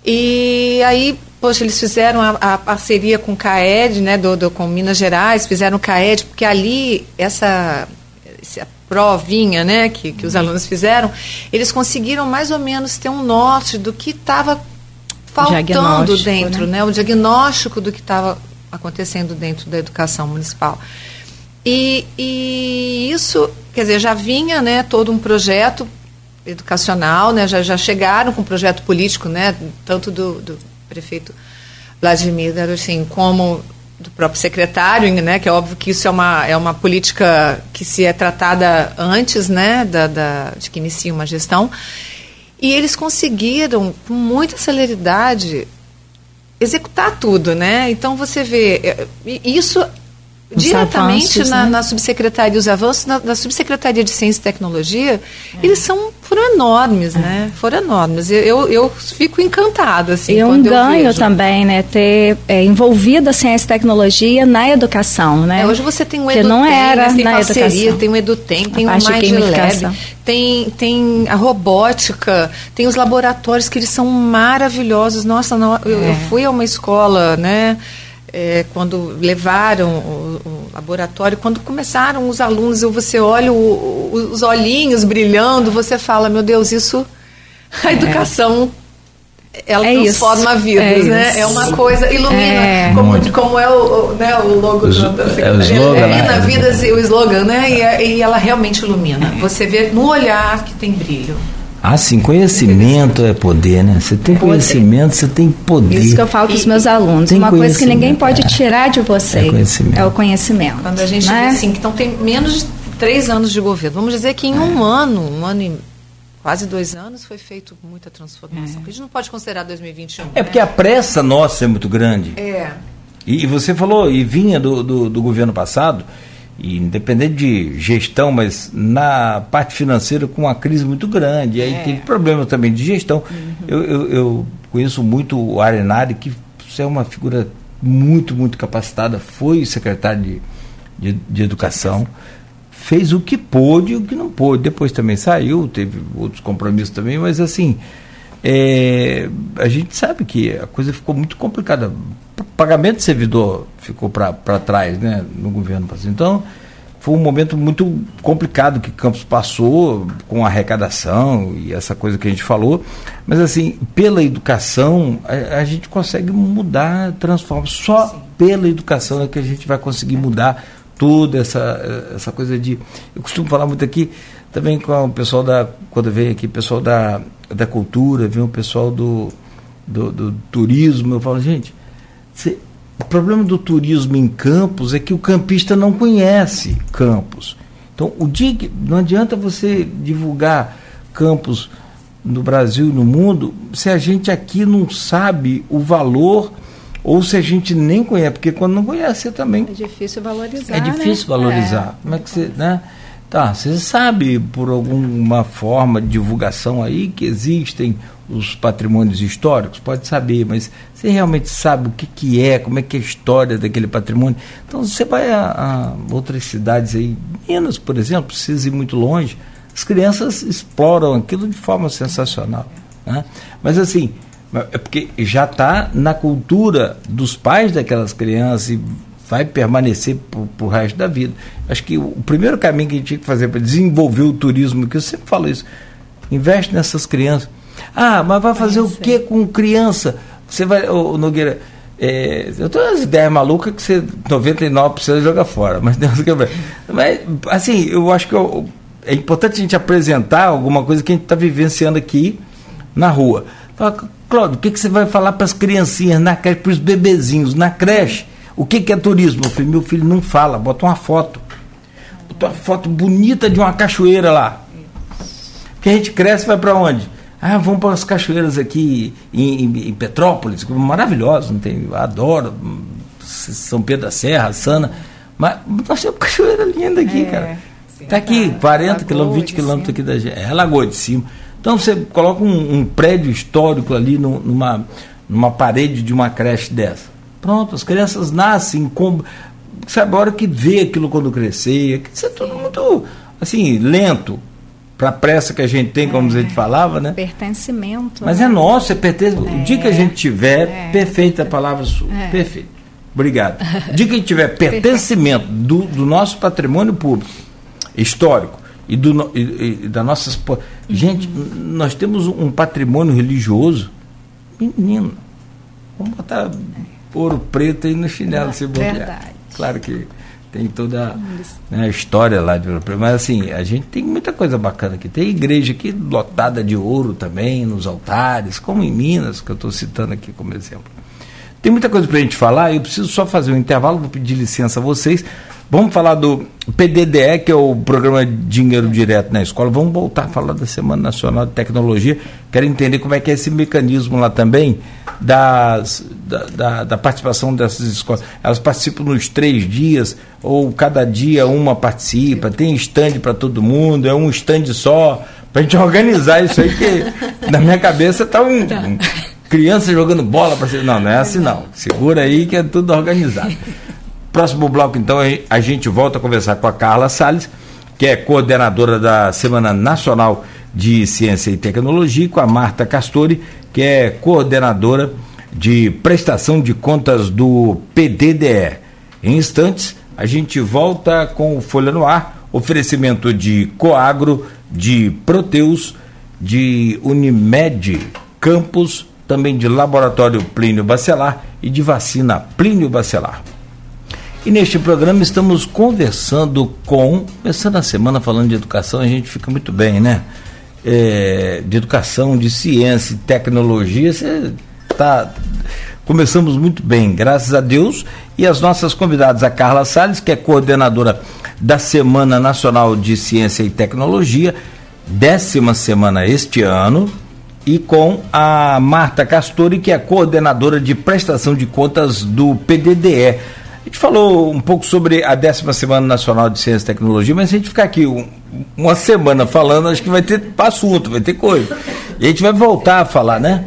[SPEAKER 4] E aí, poxa, eles fizeram a, a parceria com o CAED, né, do, do, com Minas Gerais, fizeram o CAED, porque ali, essa, essa provinha né, que, que os alunos fizeram, eles conseguiram mais ou menos ter um norte do que estava faltando dentro, né? né? o diagnóstico do que estava acontecendo dentro da educação municipal. E, e, isso, quer dizer, já vinha né, todo um projeto educacional, né, já, já chegaram com um projeto político, né, tanto do, do prefeito Vladimir assim, como do próprio secretário, né, que é óbvio que isso é uma, é uma política que se é tratada antes né, da, da, de que inicia uma gestão. E eles conseguiram, com muita celeridade, executar tudo, né? Então você vê é, isso os diretamente avanços, na, né? na, subsecretaria, os avanços na, na, subsecretaria de Ciência e Tecnologia, é. eles são foram enormes, é. né? Foram enormes. Eu, eu fico encantada assim.
[SPEAKER 3] E um ganho também, né? Ter é, envolvido a ciência e tecnologia na educação, né?
[SPEAKER 4] É, hoje você tem um Edutem,
[SPEAKER 3] não era
[SPEAKER 4] tem
[SPEAKER 3] na
[SPEAKER 4] parceria,
[SPEAKER 3] educação.
[SPEAKER 4] tem o Edutem, tem o MindLab, tem tem a robótica, tem os laboratórios que eles são maravilhosos. Nossa, não, eu, eu é. fui a uma escola, né? É, quando levaram o, o, laboratório, quando começaram os alunos, você olha o, o, os olhinhos brilhando, você fala, meu Deus, isso, a é. educação, ela é transforma isso. vidas, é né? Isso. É uma coisa, ilumina, é. como, como é o, né, o logo
[SPEAKER 2] Os,
[SPEAKER 4] da
[SPEAKER 2] é o slogan,
[SPEAKER 4] ilumina né? vidas, o slogan, né? E, e ela realmente ilumina. Você vê no olhar que tem brilho.
[SPEAKER 2] Ah, sim, conhecimento é poder, né? Você tem conhecimento, você tem poder.
[SPEAKER 3] Isso que eu falo para os meus alunos. Tem Uma coisa que ninguém pode é. tirar de você é, é o conhecimento.
[SPEAKER 4] Quando a gente né? diz assim, que então tem menos de três anos de governo, vamos dizer que em é. um ano, um ano e quase dois anos, foi feito muita transformação. É. A gente não pode considerar 2021. É
[SPEAKER 2] né? porque a pressa nossa é muito grande.
[SPEAKER 4] É.
[SPEAKER 2] E, e você falou, e vinha do, do, do governo passado, e independente de gestão, mas na parte financeira com uma crise muito grande. E aí é. teve problema também de gestão. Uhum. Eu, eu, eu, conheço muito o Arenari, que é uma figura muito, muito capacitada, foi secretário de, de, de educação, fez o que pôde e o que não pôde. Depois também saiu, teve outros compromissos também, mas assim, é, a gente sabe que a coisa ficou muito complicada pagamento de servidor ficou para trás né, no governo. Então, foi um momento muito complicado que Campos passou com a arrecadação e essa coisa que a gente falou. Mas, assim, pela educação, a, a gente consegue mudar, transformar. Só Sim. pela educação é que a gente vai conseguir mudar toda essa, essa coisa de. Eu costumo falar muito aqui também com o pessoal da. Quando vem aqui, pessoal da, da cultura, vem o pessoal do, do, do turismo. Eu falo, gente o problema do turismo em Campos é que o campista não conhece Campos. Então, o dia que, não adianta você divulgar Campos no Brasil e no mundo se a gente aqui não sabe o valor ou se a gente nem conhece, porque quando não conhece você também.
[SPEAKER 3] É difícil valorizar.
[SPEAKER 2] É difícil
[SPEAKER 3] né?
[SPEAKER 2] valorizar. É. Como é que você. Né? Tá, você sabe por alguma forma de divulgação aí que existem os patrimônios históricos? Pode saber, mas você realmente sabe o que, que é, como é que é a história daquele patrimônio? Então você vai a, a outras cidades aí, Minas, por exemplo, precisa ir muito longe, as crianças exploram aquilo de forma sensacional. Né? Mas assim, é porque já está na cultura dos pais daquelas crianças e vai permanecer para o resto da vida. Acho que o primeiro caminho que a gente tinha que fazer para desenvolver o turismo, que eu sempre falo isso, investe nessas crianças ah, mas vai fazer o que com criança? Você vai, ô, Nogueira, é, eu tenho umas ideias malucas que você 99% joga fora, mas Deus que Mas, assim, eu acho que eu, é importante a gente apresentar alguma coisa que a gente está vivenciando aqui na rua. Cláudio, o que, que você vai falar para as criancinhas na creche, para os bebezinhos na creche? O que, que é turismo? Meu filho, meu filho não fala, bota uma foto. Bota uma foto bonita de uma cachoeira lá. Que a gente cresce vai para onde? Ah, vamos para as cachoeiras aqui em, em, em Petrópolis, maravilhoso, não tem, adoro. São Pedro da Serra, Sana. Mas nós temos cachoeira linda aqui, é, cara. Está aqui, 40 quilômetros, 20 quilômetros aqui da gente. É Lagoa de Cima. Então você coloca um, um prédio histórico ali no, numa, numa parede de uma creche dessa. Pronto, as crianças nascem com. Sabe, a hora que vê aquilo quando crescer, isso é tudo muito assim, lento para a pressa que a gente tem, como é, a gente falava, né?
[SPEAKER 3] Pertencimento.
[SPEAKER 2] Mas
[SPEAKER 3] né?
[SPEAKER 2] é nosso, é pertencimento. É, o dia que a gente tiver, é, perfeita a palavra sua. É. Perfeito. Obrigado. O dia que a gente tiver pertencimento do, do nosso patrimônio público, histórico, e, do, e, e da nossas. Gente, uhum. nós temos um patrimônio religioso. Menino, vamos botar ouro preto aí no chinelo, se bobear. Claro que tem toda né, a história lá de Ouro Preto. Mas assim, a gente tem muita coisa bacana aqui. Tem igreja aqui lotada de ouro também, nos altares, como em Minas, que eu estou citando aqui como exemplo. Tem muita coisa para a gente falar, eu preciso só fazer um intervalo, vou pedir licença a vocês. Vamos falar do PDDE, que é o Programa Dinheiro Direto na Escola. Vamos voltar a falar da Semana Nacional de Tecnologia. Quero entender como é que é esse mecanismo lá também das, da, da, da participação dessas escolas. Elas participam nos três dias, ou cada dia uma participa, tem stand para todo mundo, é um stand só, para a gente organizar isso aí, que na minha cabeça está um, um criança jogando bola para Não, não é assim não. Segura aí que é tudo organizado. Próximo bloco, então, a gente volta a conversar com a Carla Salles, que é coordenadora da Semana Nacional de Ciência e Tecnologia, e com a Marta Castori, que é coordenadora de prestação de contas do PDDE. Em instantes, a gente volta com o Folha no Ar, oferecimento de Coagro, de Proteus, de Unimed Campos, também de Laboratório Plínio Bacelar e de vacina Plínio Bacelar. E neste programa estamos conversando com, começando a semana falando de educação, a gente fica muito bem, né? É, de educação, de ciência, tecnologia, você tá começamos muito bem, graças a Deus. E as nossas convidadas, a Carla Salles, que é coordenadora da Semana Nacional de Ciência e Tecnologia, décima semana este ano, e com a Marta Castori, que é coordenadora de prestação de contas do PDDE. A gente falou um pouco sobre a décima Semana Nacional de Ciência e Tecnologia, mas se a gente ficar aqui um, uma semana falando, acho que vai ter assunto, vai ter coisa. E a gente vai voltar a falar, né?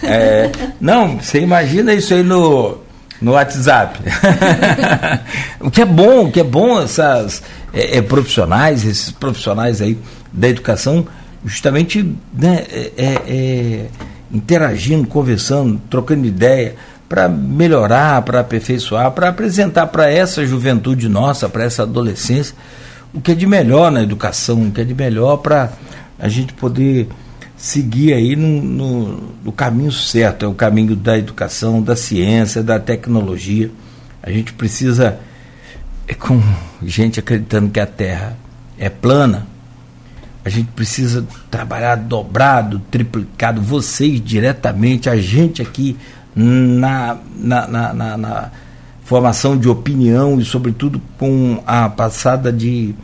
[SPEAKER 2] É, não, você imagina isso aí no, no WhatsApp. o que é bom, o que é bom essas é, é, profissionais, esses profissionais aí da educação, justamente né, é, é, é interagindo, conversando, trocando ideia para melhorar, para aperfeiçoar, para apresentar para essa juventude nossa, para essa adolescência, o que é de melhor na educação, o que é de melhor para a gente poder seguir aí no, no, no, caminho certo, é o caminho da educação, da ciência, da tecnologia. A gente precisa, é com gente acreditando que a Terra é plana, a gente precisa trabalhar dobrado, triplicado, vocês diretamente, a gente aqui na, na, na, na, na formação de opinião e, sobretudo, com a passada de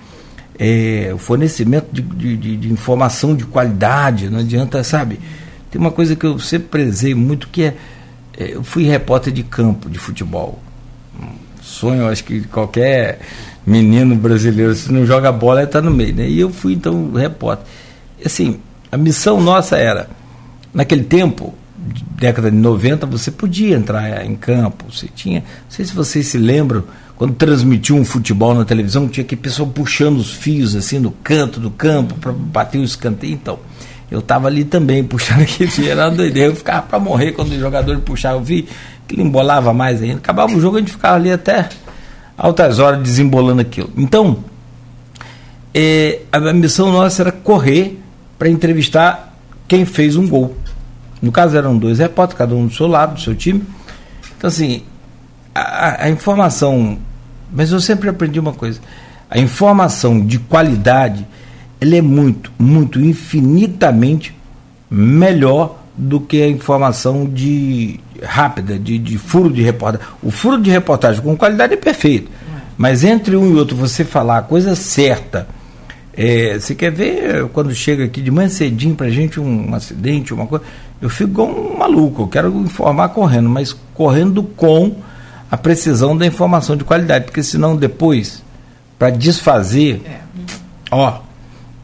[SPEAKER 2] é, fornecimento de, de, de, informação de qualidade. Não adianta, sabe? Tem uma coisa que eu sempre prezei muito que é, é eu fui repórter de campo de futebol. sonho, acho que qualquer menino brasileiro, se não joga bola, está no meio. Né? E eu fui, então, repórter. Assim, a missão nossa era, naquele tempo, década de 90, você podia entrar em campo. Você tinha. Não sei se vocês se lembram, quando transmitiu um futebol na televisão, tinha que pessoal puxando os fios assim no canto do campo para bater o escanteio. Então, eu estava ali também puxando aquele fio, era uma doideira. Eu ficava para morrer quando o jogador puxava o fio, que ele embolava mais ainda. Acabava o jogo, a gente ficava ali até altas horas desembolando aquilo. Então, é, a missão nossa era correr para entrevistar quem fez um gol. No caso eram dois repórteres, cada um do seu lado, do seu time. Então, assim, a, a informação. Mas eu sempre aprendi uma coisa: a informação de qualidade ela é muito, muito, infinitamente melhor do que a informação de rápida, de, de furo de reportagem. O furo de reportagem com qualidade é perfeito, mas entre um e outro você falar a coisa certa. É, você quer ver quando chega aqui de manhã cedinho para gente um, um acidente, uma coisa, eu fico igual um maluco, eu quero informar correndo, mas correndo com a precisão da informação de qualidade, porque senão depois, para desfazer, é. ó,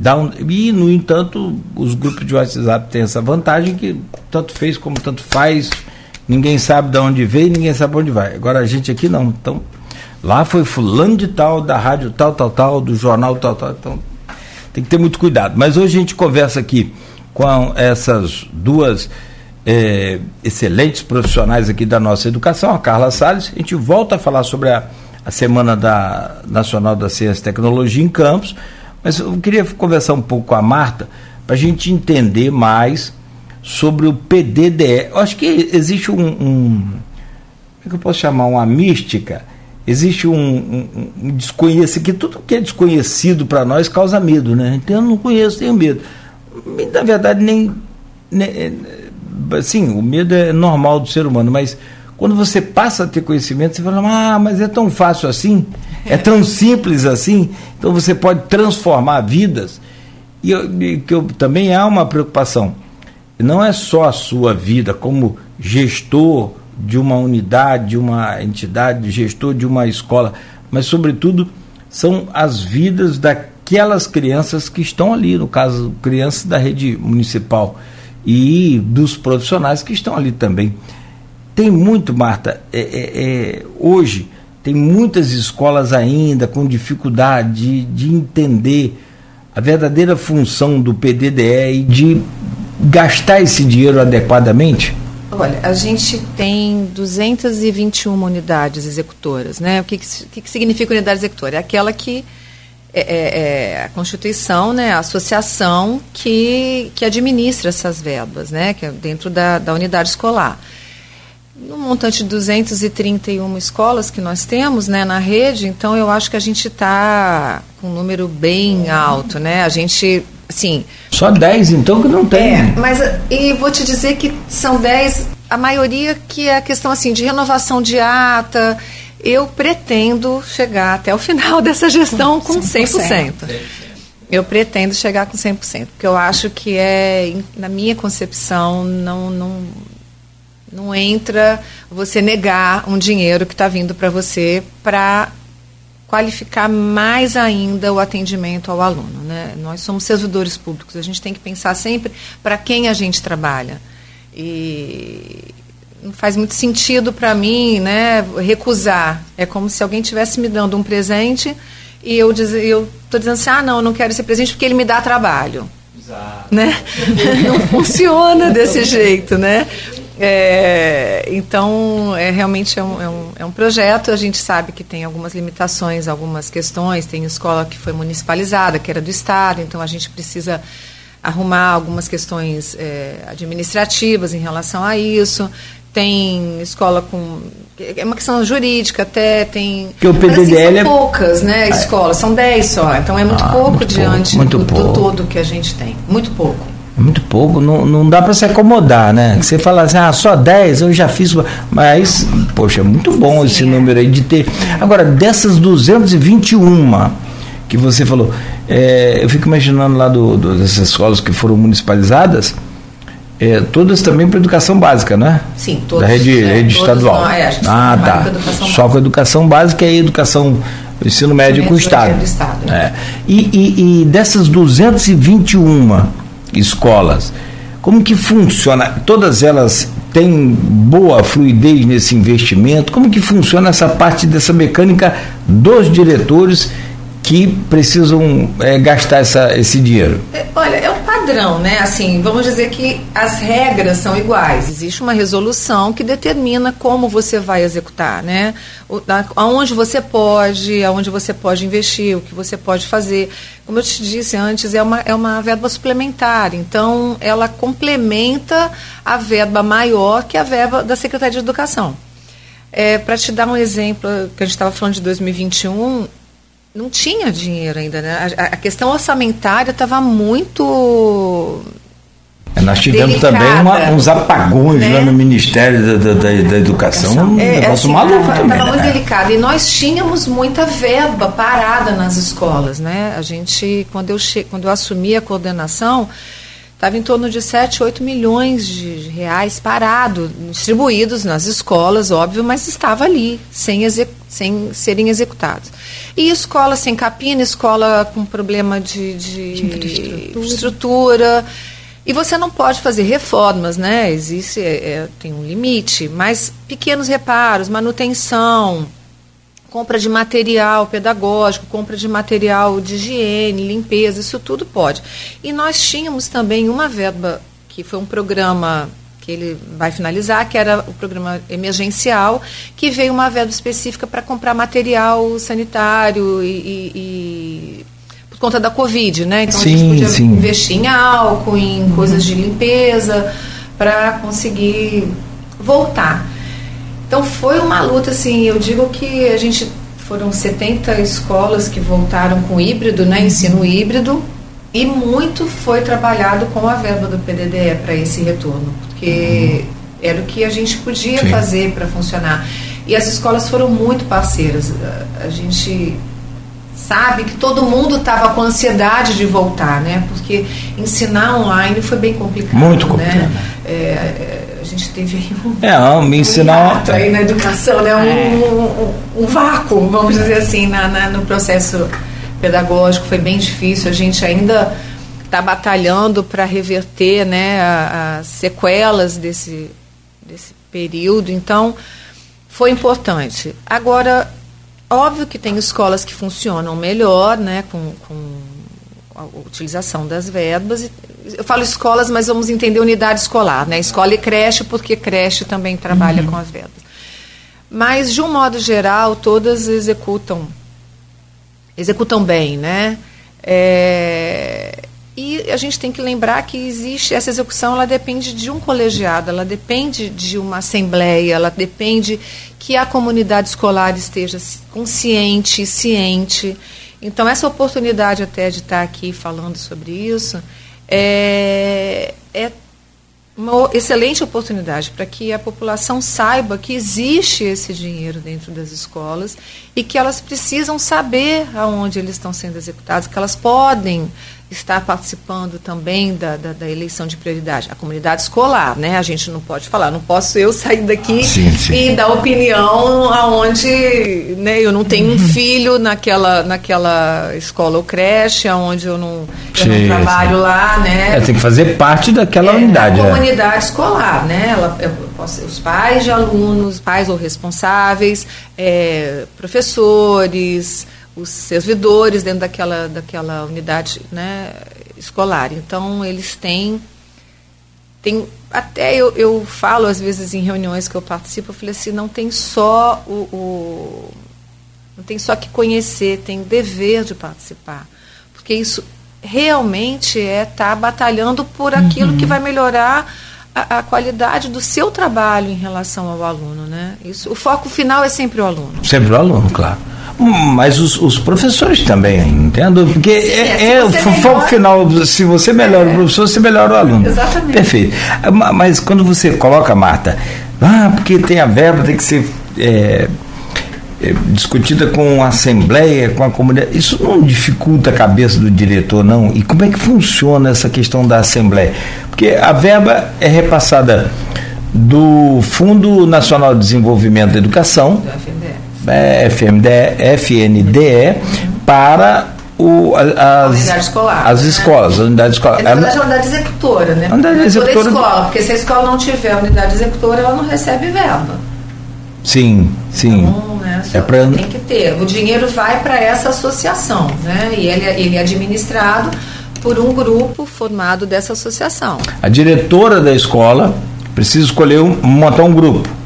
[SPEAKER 2] dá um, e no entanto, os grupos de WhatsApp têm essa vantagem que tanto fez como tanto faz, ninguém sabe de onde veio, ninguém sabe onde vai. Agora a gente aqui não, então lá foi fulano de tal, da rádio tal, tal, tal, do jornal tal, tal, então tem que ter muito cuidado. Mas hoje a gente conversa aqui com essas duas é, excelentes profissionais aqui da nossa educação, a Carla Salles. A gente volta a falar sobre a, a Semana da Nacional da Ciência e Tecnologia em Campos, mas eu queria conversar um pouco com a Marta para a gente entender mais sobre o PDDE. Eu acho que existe um, um como é que eu posso chamar, uma mística, existe um, um, um desconhecido, que tudo que é desconhecido para nós causa medo, né? Então eu não conheço, tenho medo. Na verdade, nem, nem sim, o medo é normal do ser humano, mas quando você passa a ter conhecimento, você fala, ah, mas é tão fácil assim, é tão simples assim, então você pode transformar vidas. E, e que eu, também há uma preocupação. Não é só a sua vida como gestor de uma unidade, de uma entidade, gestor de uma escola, mas, sobretudo, são as vidas daquelas crianças que estão ali, no caso, crianças da rede municipal e dos profissionais que estão ali também. Tem muito, Marta, é, é, é, hoje tem muitas escolas ainda com dificuldade de, de entender a verdadeira função do PDDE e de gastar esse dinheiro adequadamente?
[SPEAKER 4] Olha, a gente tem 221 unidades executoras, né? O que, que, que significa unidade executora? É aquela que é, é, é, a Constituição, né, a associação que, que administra essas verbas, né, que é dentro da, da unidade escolar. No montante de 231 escolas que nós temos né, na rede, então eu acho que a gente está com um número bem alto. Né? A gente, assim...
[SPEAKER 2] Só 10 então que não tem.
[SPEAKER 4] É, mas e vou te dizer que são 10, a maioria que é a questão assim, de renovação de ata eu pretendo chegar até o final dessa gestão com 100%. 100%. Eu pretendo chegar com 100%, porque eu acho que é, na minha concepção, não, não, não entra você negar um dinheiro que está vindo para você para qualificar mais ainda o atendimento ao aluno. Né? Nós somos servidores públicos, a gente tem que pensar sempre para quem a gente trabalha. E, não faz muito sentido para mim, né, recusar. É como se alguém tivesse me dando um presente e eu tô dizendo assim: "Ah, não, eu não quero esse presente porque ele me dá trabalho". Exato. Né? não funciona desse jeito, né? É, então, é, realmente é um, é, um, é um projeto. A gente sabe que tem algumas limitações, algumas questões. Tem escola que foi municipalizada, que era do Estado, então a gente precisa arrumar algumas questões é, administrativas em relação a isso tem escola com. É uma questão jurídica até, tem.
[SPEAKER 2] Que o PDDL assim, são
[SPEAKER 4] é... poucas, né? Escolas, são 10 só. Então é muito ah, pouco muito diante
[SPEAKER 2] pouco, muito
[SPEAKER 4] do,
[SPEAKER 2] pouco.
[SPEAKER 4] do todo que a gente tem. Muito pouco.
[SPEAKER 2] Muito pouco, não, não dá para se acomodar, né? Você fala assim, ah, só 10, eu já fiz. Mas, poxa, é muito bom esse é. número aí de ter. Agora, dessas 221 que você falou, é, eu fico imaginando lá do, do, dessas escolas que foram municipalizadas é, todas também para educação básica, né?
[SPEAKER 4] Sim, todas.
[SPEAKER 2] Da rede, é, rede estadual. Não, é, ah, tá. Com Só com educação básica e educação ensino médio com o Estado. estado é. e, e, e dessas 221 escolas, como que funciona? Todas elas têm boa fluidez nesse investimento? Como que funciona essa parte dessa mecânica dos diretores que precisam é, gastar essa, esse dinheiro?
[SPEAKER 4] É, olha, é um padrão, né? Assim, vamos dizer que as regras são iguais. Existe uma resolução que determina como você vai executar, né? O, da, aonde você pode, aonde você pode investir, o que você pode fazer. Como eu te disse antes, é uma, é uma verba suplementar. Então, ela complementa a verba maior que a verba da Secretaria de Educação. É, Para te dar um exemplo, que a gente estava falando de 2021, não tinha dinheiro ainda, né? A, a questão orçamentária estava muito
[SPEAKER 2] É, nós tivemos delicada, também uma, uns apagões né? lá no Ministério da, da, da, Educação, um é, negócio assim, maluco
[SPEAKER 4] tava,
[SPEAKER 2] também.
[SPEAKER 4] Estava né? muito delicado. E nós tínhamos muita verba parada nas escolas. Né? A gente, quando eu, che quando eu assumi a coordenação, estava em torno de 7, 8 milhões de reais parado, distribuídos nas escolas, óbvio, mas estava ali, sem, sem serem executados. E escola sem capina, escola com problema de, de, de infraestrutura. estrutura. E você não pode fazer reformas, né? Existe, é, é, tem um limite, mas pequenos reparos, manutenção, compra de material pedagógico, compra de material de higiene, limpeza, isso tudo pode. E nós tínhamos também uma verba, que foi um programa que ele vai finalizar, que era o programa emergencial, que veio uma verba específica para comprar material sanitário e, e, e, por conta da Covid, né? Então
[SPEAKER 2] sim,
[SPEAKER 4] a gente podia
[SPEAKER 2] sim.
[SPEAKER 4] investir em álcool, em coisas de limpeza, para conseguir voltar. Então foi uma luta, assim, eu digo que a gente foram 70 escolas que voltaram com híbrido, né, ensino híbrido, e muito foi trabalhado com a verba do PDDE para esse retorno, porque uhum. era o que a gente podia Sim. fazer para funcionar. E as escolas foram muito parceiras. A, gente sabe que todo mundo estava com ansiedade de voltar, né? Porque ensinar online foi bem complicado.
[SPEAKER 2] Muito complicado.
[SPEAKER 4] Né? É, a gente teve aí um,
[SPEAKER 2] é, me ensinar
[SPEAKER 4] um aí na educação, né? Um, é. um, um, vácuo, vamos dizer assim, na, na, no processo pedagógico foi bem difícil. A gente ainda está batalhando para reverter, né, as sequelas desse desse período. Então foi importante. Agora óbvio que tem escolas que funcionam melhor, né, com, com a utilização das verbas. Eu falo escolas, mas vamos entender unidade escolar, né? Escola e creche, porque creche também trabalha uhum. com as verbas. Mas, de um modo geral, todas executam, executam bem, né? É, e a gente tem que lembrar que existe essa execução, ela depende de um colegiado, ela depende de uma assembleia, ela depende que a comunidade escolar esteja consciente, ciente. Então, essa oportunidade até de estar aqui falando sobre isso é, é uma excelente oportunidade para que a população saiba que existe esse dinheiro dentro das escolas e que elas precisam saber aonde eles estão sendo executados, que elas podem está participando também da, da, da, eleição de prioridade? A comunidade escolar, né? A gente não pode falar, não posso eu sair daqui sim, sim. e dar opinião aonde né, eu não tenho um uhum. filho naquela, naquela escola ou creche, aonde eu não, eu não trabalho lá, né?
[SPEAKER 2] É, tem que fazer parte daquela é, unidade.
[SPEAKER 4] A é. comunidade escolar, né? Ela, posso, os pais de alunos, pais ou responsáveis, é, professores, os servidores dentro daquela, daquela unidade né, escolar. Então, eles têm. têm até eu, eu falo, às vezes, em reuniões que eu participo, eu falei assim: não tem só o, o não tem só que conhecer, tem dever de participar. Porque isso realmente é estar tá batalhando por aquilo uhum. que vai melhorar a, a, qualidade do seu trabalho em relação ao aluno, né? Isso, o foco final é sempre o aluno.
[SPEAKER 2] Sempre o aluno, claro. Mas os, os professores também, entendo? Porque é, é, é o foco final, se você melhora é. o professor, você melhora o aluno.
[SPEAKER 4] Exatamente.
[SPEAKER 2] Perfeito. Mas quando você coloca, Marta, ah, porque tem a verba, tem que ser é, é, discutida com a assembleia, com a comunidade, isso não dificulta a cabeça do diretor, não? E como é que funciona essa questão da assembleia? Porque a verba é repassada do Fundo Nacional de Desenvolvimento da Educação, é, FMDE, FNDE para o, as,
[SPEAKER 4] escolar,
[SPEAKER 2] as
[SPEAKER 4] né?
[SPEAKER 2] escolas, a unidade escolar.
[SPEAKER 4] É, a unidade executora, né?
[SPEAKER 2] A unidade executora.
[SPEAKER 4] escola, porque se a escola não tiver unidade executora, ela não recebe verba.
[SPEAKER 2] Sim, sim.
[SPEAKER 4] Então, né, é pra... Tem que ter. O dinheiro vai para essa associação, né? E ele, ele é administrado por um grupo formado dessa associação.
[SPEAKER 2] A diretora da escola precisa escolher um, montar um grupo
[SPEAKER 4] É,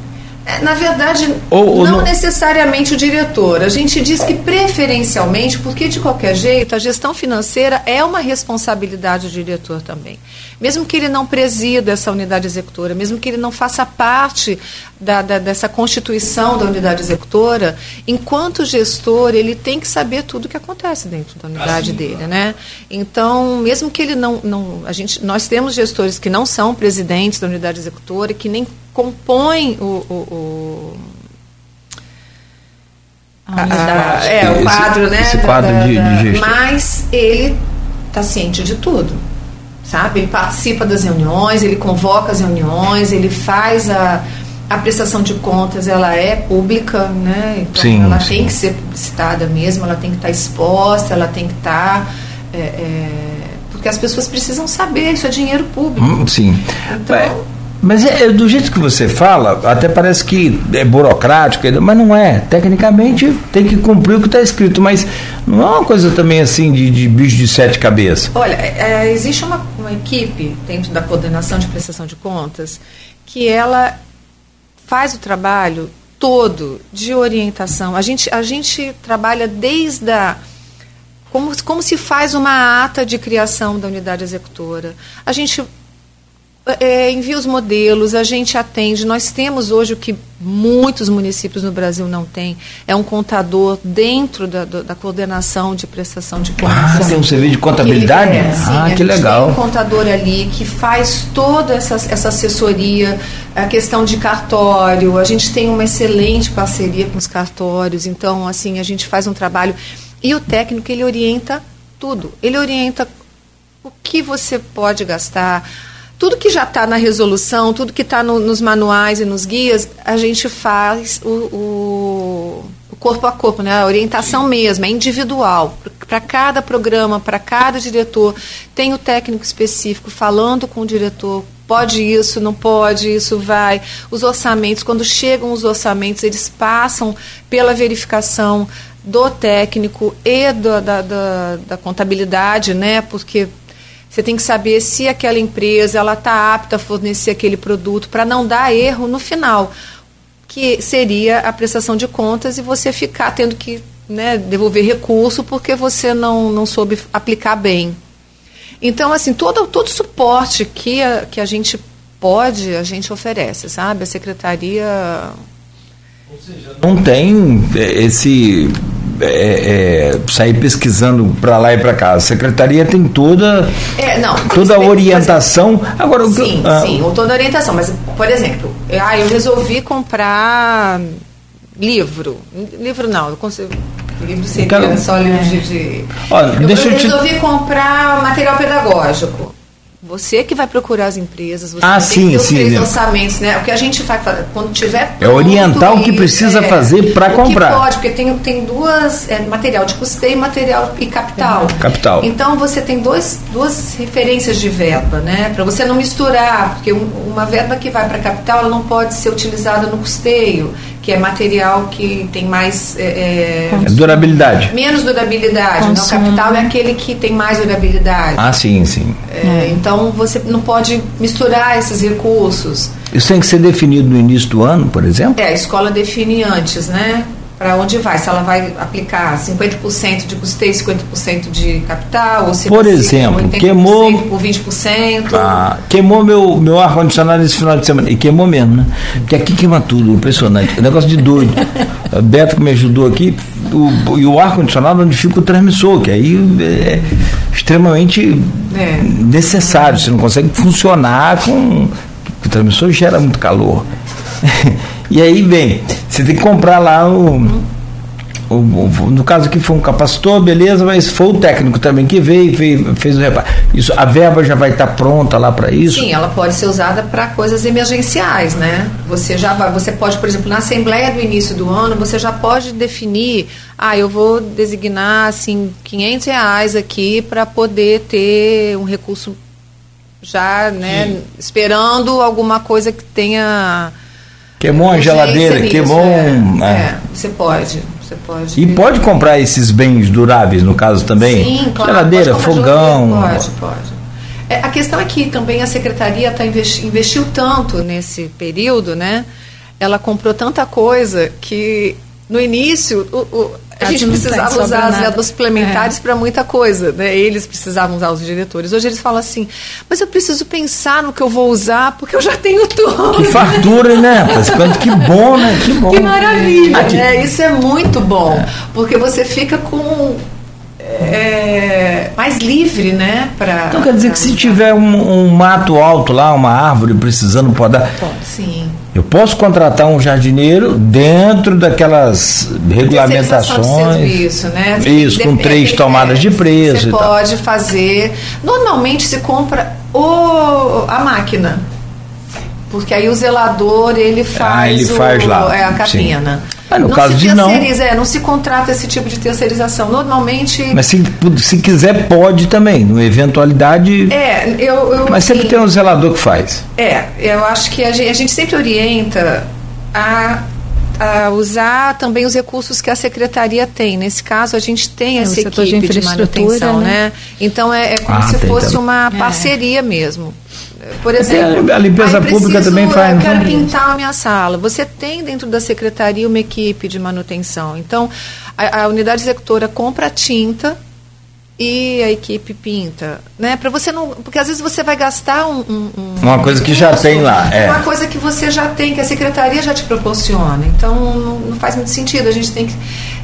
[SPEAKER 4] na verdade, ou, ou não, não, necessariamente o diretor. A gente diz que preferencialmente, porque de qualquer jeito a gestão financeira é uma responsabilidade do diretor também. Mesmo que ele não presida essa unidade executora, mesmo que ele não faça parte da, da, dessa constituição da unidade executora, enquanto gestor, ele tem que saber tudo o que acontece dentro da unidade assim, dele, né? Então, mesmo que ele não, não a gente, nós temos gestores que não são presidentes da unidade executora, que nem compõem o, o, o a, é, o quadro, esse, né?
[SPEAKER 2] Esse quadro da, de, de
[SPEAKER 4] gestão. Mas ele está ciente de tudo, sabe? Ele participa das reuniões, ele convoca as reuniões, ele faz a, a prestação de contas, ela é pública, né? Então sim, ela sim. tem que ser publicitada mesmo, ela tem que estar tá exposta, ela tem que estar... Tá, é, é, porque as pessoas precisam saber, isso é dinheiro público.
[SPEAKER 2] Hum, sim. Então, é mas é, é, do jeito que você fala, até parece que é burocrático, mas não é. Tecnicamente tem que cumprir o que está escrito, mas não é uma coisa também assim de, de bicho de sete cabeças.
[SPEAKER 4] Olha, é, é, existe uma, uma equipe dentro da coordenação de prestação de contas que ela faz o trabalho todo de orientação. A gente, a gente trabalha desde a. Como, como se faz uma ata de criação da unidade executora. A gente é, envia os modelos, a gente atende. Nós temos hoje o que muitos municípios no Brasil não têm, é um contador dentro da, da coordenação de prestação de contas.
[SPEAKER 2] Ah, tem um serviço de contabilidade? É, sim, ah, que legal.
[SPEAKER 4] Tem um contador ali que faz toda essa, essa assessoria, a questão de cartório, a gente tem uma excelente parceria com os cartórios, então, assim, a gente faz um trabalho. E o técnico, ele orienta tudo. Ele orienta o que você pode gastar, tudo que já está na resolução, tudo que está no, nos manuais e nos guias, a gente faz o, o, o corpo a corpo, né? a orientação mesmo, é individual. Para cada programa, para cada diretor, tem o técnico específico falando com o diretor. Pode isso, não pode, isso vai. Os orçamentos, quando chegam os orçamentos, eles passam pela verificação do técnico e da, da, da contabilidade, né? Porque você tem que saber se aquela empresa ela está apta a fornecer aquele produto para não dar erro no final, que seria a prestação de contas e você ficar tendo que né, devolver recurso porque você não, não soube aplicar bem. Então, assim, todo, todo suporte que a, que a gente pode, a gente oferece, sabe? A secretaria.
[SPEAKER 2] Ou seja, não tem esse é, é, sair pesquisando para lá e para cá. A secretaria tem toda,
[SPEAKER 4] é, não,
[SPEAKER 2] toda a orientação. Agora,
[SPEAKER 4] sim, ah, sim, toda a orientação. Mas, por exemplo, ah, eu resolvi comprar livro. Livro não, eu consigo. Livro seria então, só livro de. de...
[SPEAKER 2] Olha,
[SPEAKER 4] eu, eu,
[SPEAKER 2] eu te...
[SPEAKER 4] resolvi comprar material pedagógico. Você que vai procurar as empresas, você
[SPEAKER 2] ah,
[SPEAKER 4] tem
[SPEAKER 2] sim,
[SPEAKER 4] que os
[SPEAKER 2] sim,
[SPEAKER 4] três
[SPEAKER 2] sim.
[SPEAKER 4] orçamentos, né? O que a gente vai fazer, quando tiver
[SPEAKER 2] É orientar o que precisa é, fazer para comprar.
[SPEAKER 4] pode, porque tem, tem duas, é, material de custeio material e capital.
[SPEAKER 2] Capital.
[SPEAKER 4] Então você tem dois, duas referências de verba, né? Para você não misturar, porque uma verba que vai para capital ela não pode ser utilizada no custeio que é material que tem mais é,
[SPEAKER 2] é durabilidade.
[SPEAKER 4] Menos durabilidade. Não, o capital é aquele que tem mais durabilidade.
[SPEAKER 2] Ah, sim, sim.
[SPEAKER 4] É, então você não pode misturar esses recursos.
[SPEAKER 2] Isso tem que ser definido no início do ano, por exemplo?
[SPEAKER 4] É, a escola define antes, né? Para onde vai, se ela vai aplicar 50% de custeio, 50% de capital, ou se
[SPEAKER 2] Por exemplo, queimou
[SPEAKER 4] por 20%.
[SPEAKER 2] Ah, queimou meu, meu ar condicionado esse final de semana. E queimou mesmo, né? Porque aqui queima tudo, impressionante. É negócio de doido. A Beto que me ajudou aqui, o, e o ar condicionado onde fica o transmissor, que aí é extremamente é. necessário. Você não consegue funcionar com. O transmissor gera muito calor. E aí vem, você tem que comprar lá o, o, o, no caso aqui foi um capacitor, beleza, mas foi o técnico também que veio, fez, fez o reparo. Isso, a verba já vai estar pronta lá para isso?
[SPEAKER 4] Sim, ela pode ser usada para coisas emergenciais, né? Você já vai, você pode, por exemplo, na assembleia do início do ano, você já pode definir, ah, eu vou designar assim 500 reais aqui para poder ter um recurso já, né, Sim. esperando alguma coisa que tenha
[SPEAKER 2] Queimou a geladeira, queimou.
[SPEAKER 4] É, um, é. é, você pode. Você pode.
[SPEAKER 2] E pode comprar esses bens duráveis, no caso também?
[SPEAKER 4] Sim, claro.
[SPEAKER 2] Geladeira, fogão.
[SPEAKER 4] Geladeira, pode, pode. É, a questão é que também a secretaria tá investi, investiu tanto nesse período, né? ela comprou tanta coisa que no início o, o, a gente precisava usar as verbas suplementares é. para muita coisa, né? Eles precisavam usar os diretores. Hoje eles falam assim, mas eu preciso pensar no que eu vou usar porque eu já tenho tudo.
[SPEAKER 2] Que fartura, né? Que bom, né? Que bom.
[SPEAKER 4] Que maravilha, né? Isso é muito bom, é. porque você fica com é, mais livre, né? Pra,
[SPEAKER 2] então quer dizer que se tiver um, um, mato alto lá, uma árvore precisando podar.
[SPEAKER 4] Pode, sim.
[SPEAKER 2] Eu posso contratar um jardineiro dentro daquelas regulamentações.
[SPEAKER 4] Serviço, né?
[SPEAKER 2] Isso, com três tomadas de preço.
[SPEAKER 4] Você pode fazer. Normalmente se compra o, a máquina. Porque aí o zelador ele faz,
[SPEAKER 2] ah, ele faz
[SPEAKER 4] o,
[SPEAKER 2] lá.
[SPEAKER 4] É, a capina. Sim.
[SPEAKER 2] Mas no não caso de não.
[SPEAKER 4] É, não se contrata esse tipo de terceirização. Normalmente.
[SPEAKER 2] Mas se, se quiser, pode também. Numa eventualidade.
[SPEAKER 4] É, eu. eu
[SPEAKER 2] mas sempre tem um zelador que faz.
[SPEAKER 4] É, eu acho que a gente, a gente sempre orienta a a usar também os recursos que a secretaria tem. Nesse caso, a gente tem é, essa equipe de, de manutenção, né? né? Então é, é como ah, se fosse uma é. parceria mesmo. Por exemplo,
[SPEAKER 2] a limpeza pública também faz.
[SPEAKER 4] Eu quero pintar a minha sala. Você tem dentro da secretaria uma equipe de manutenção. Então, a, a unidade executora compra tinta e a equipe pinta, né? Para você não, porque às vezes você vai gastar um, um,
[SPEAKER 2] um uma coisa que já tem lá,
[SPEAKER 4] é uma coisa que você já tem, que a secretaria já te proporciona. Então não, não faz muito sentido. A gente tem que,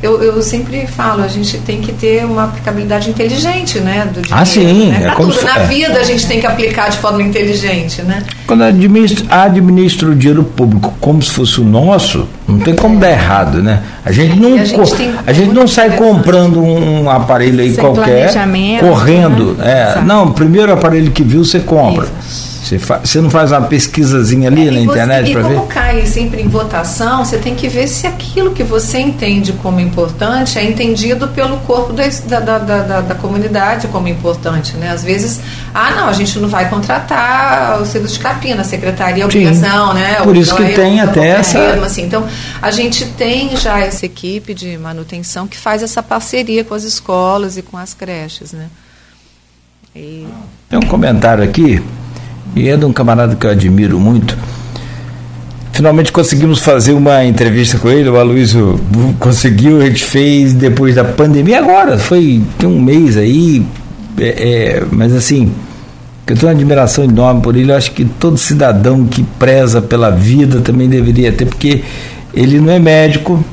[SPEAKER 4] eu, eu, sempre falo, a gente tem que ter uma aplicabilidade inteligente, né? Do
[SPEAKER 2] dinheiro, ah, sim.
[SPEAKER 4] Né? É como tudo. Se, Na é. vida a gente tem que aplicar de forma inteligente, né?
[SPEAKER 2] Quando administra, administra o dinheiro público como se fosse o nosso, não tem como é. dar errado, né? A gente não, a gente, a gente não sai comprando um aparelho aí Sem qualquer correndo. Né? É, não, primeiro aparelho que viu, você compra. Isso. Você, fa você não faz uma pesquisazinha ali é, na internet para ver? E
[SPEAKER 4] como cai sempre em votação, você tem que ver se aquilo que você entende como importante é entendido pelo corpo da, da, da, da, da comunidade como importante. Né? Às vezes, ah, não, a gente não vai contratar o serviço de capina, a secretaria, a obrigação, Sim. né?
[SPEAKER 2] Por isso que tem até essa...
[SPEAKER 4] Assim. Então, a gente tem já essa equipe de manutenção que faz essa parceria com as escolas e com as creches, né?
[SPEAKER 2] E... Tem um comentário aqui e é de um camarada que eu admiro muito. Finalmente conseguimos fazer uma entrevista com ele, o Aloysio conseguiu, a gente fez depois da pandemia, agora, foi tem um mês aí, é, é, mas assim, eu tenho uma admiração enorme por ele, eu acho que todo cidadão que preza pela vida também deveria ter, porque ele não é médico,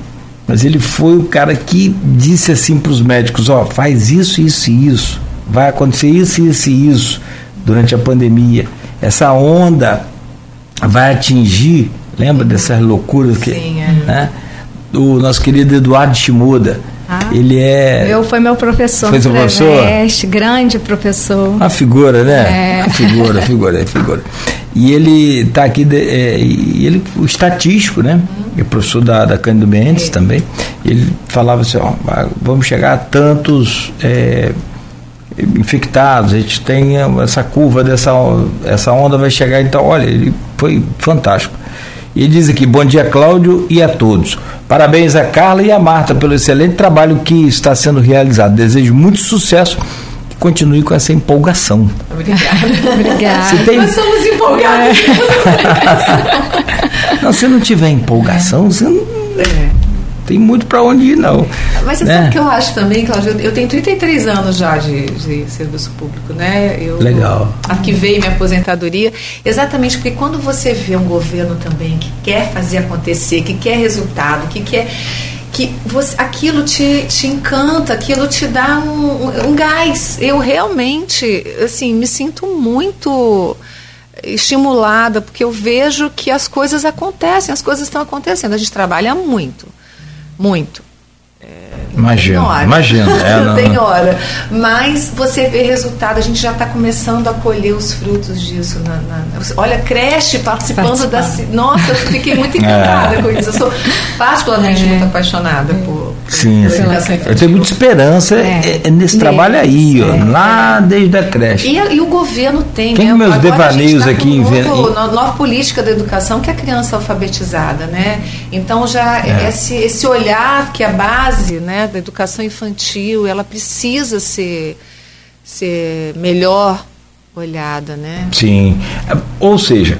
[SPEAKER 2] mas ele foi o cara que disse assim para os médicos, ó, faz isso, isso e isso, vai acontecer isso, isso e isso durante a pandemia essa onda vai atingir, lembra dessas loucuras que. Sim, é. Né? O nosso querido Eduardo Shimuda. Ah, ele é.
[SPEAKER 3] Eu foi meu professor.
[SPEAKER 2] Foi seu professor?
[SPEAKER 3] Grande professor.
[SPEAKER 2] Uma figura, né? É. Uma figura, figura, figura. E ele está aqui, é, ele, o estatístico, né? Uhum. É professor da, da Cândido Mendes é. também. Ele falava assim: ó, vamos chegar a tantos. É, infectados, a gente tem essa curva dessa essa onda vai chegar, então olha, ele foi fantástico. E ele diz aqui, bom dia Cláudio e a todos. Parabéns a Carla e a Marta pelo excelente trabalho que está sendo realizado. Desejo muito sucesso e continue com essa empolgação.
[SPEAKER 4] Obrigada. Obrigada.
[SPEAKER 3] Tem...
[SPEAKER 4] Nós somos empolgados.
[SPEAKER 2] É. não, se não tiver empolgação, você não... É tem muito para onde ir, não.
[SPEAKER 4] Mas você né? sabe o que eu acho também, Cláudio? Eu tenho 33 anos já de, de serviço público, né? Eu
[SPEAKER 2] Legal.
[SPEAKER 4] arquivei minha aposentadoria, exatamente porque quando você vê um governo também que quer fazer acontecer, que quer resultado, que quer que você, aquilo te, te encanta, aquilo te dá um, um gás. Eu realmente, assim, me sinto muito estimulada, porque eu vejo que as coisas acontecem, as coisas estão acontecendo. A gente trabalha muito muito.
[SPEAKER 2] Imagina, imagina.
[SPEAKER 4] É, não, tem hora. Mas você vê resultado, a gente já está começando a colher os frutos disso. Na, na, olha, creche participando, da. Nossa, eu fiquei muito encantada é. com isso. Eu sou particularmente é. muito apaixonada por.
[SPEAKER 2] Sim, sim. Eu tenho muita esperança é. é nesse trabalho aí, ó, lá desde a creche.
[SPEAKER 4] E, e o governo tem,
[SPEAKER 2] tem
[SPEAKER 4] né?
[SPEAKER 2] meus Agora devaneios tá aqui
[SPEAKER 4] em nova, nova política da educação que é a criança alfabetizada, né? Então já é. esse, esse olhar que a base, né? da educação infantil, ela precisa ser, ser melhor olhada, né?
[SPEAKER 2] Sim. Ou seja,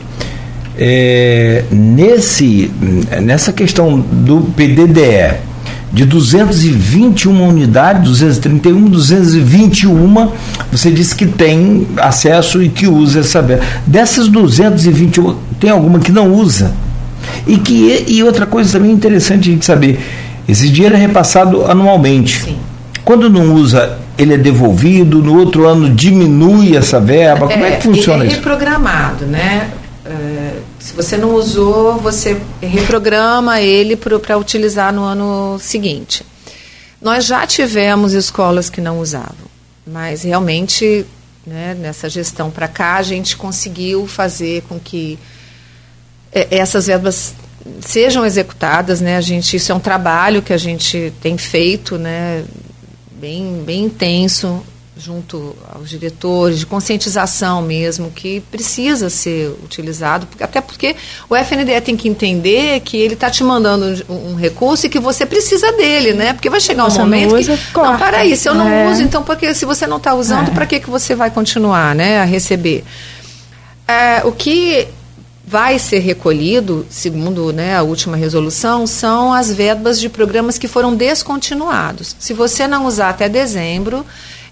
[SPEAKER 2] É, nesse, nessa questão do PDDE, de 221 unidades, 231, 221, você disse que tem acesso e que usa essa verba. Dessas 221, tem alguma que não usa? E, que, e outra coisa também interessante a gente saber, esse dinheiro é repassado anualmente. Sim. Quando não usa, ele é devolvido, no outro ano diminui essa verba? Como é, é que funciona
[SPEAKER 4] é
[SPEAKER 2] isso?
[SPEAKER 4] É reprogramado, né? Se você não usou, você reprograma ele para utilizar no ano seguinte. Nós já tivemos escolas que não usavam, mas realmente né, nessa gestão para cá a gente conseguiu fazer com que é, essas verbas sejam executadas, né? A gente isso é um trabalho que a gente tem feito, né? Bem, bem intenso junto aos diretores de conscientização mesmo que precisa ser utilizado até porque o FNDE tem que entender que ele está te mandando um, um, recurso e que você precisa dele né porque vai chegar um momento
[SPEAKER 3] usa,
[SPEAKER 4] que corta. não para aí se eu não é. uso então porque se você não está usando é. para que que você vai continuar né a receber é, o que vai ser recolhido, segundo né, a última resolução, são as verbas de programas que foram descontinuados. Se você não usar até dezembro,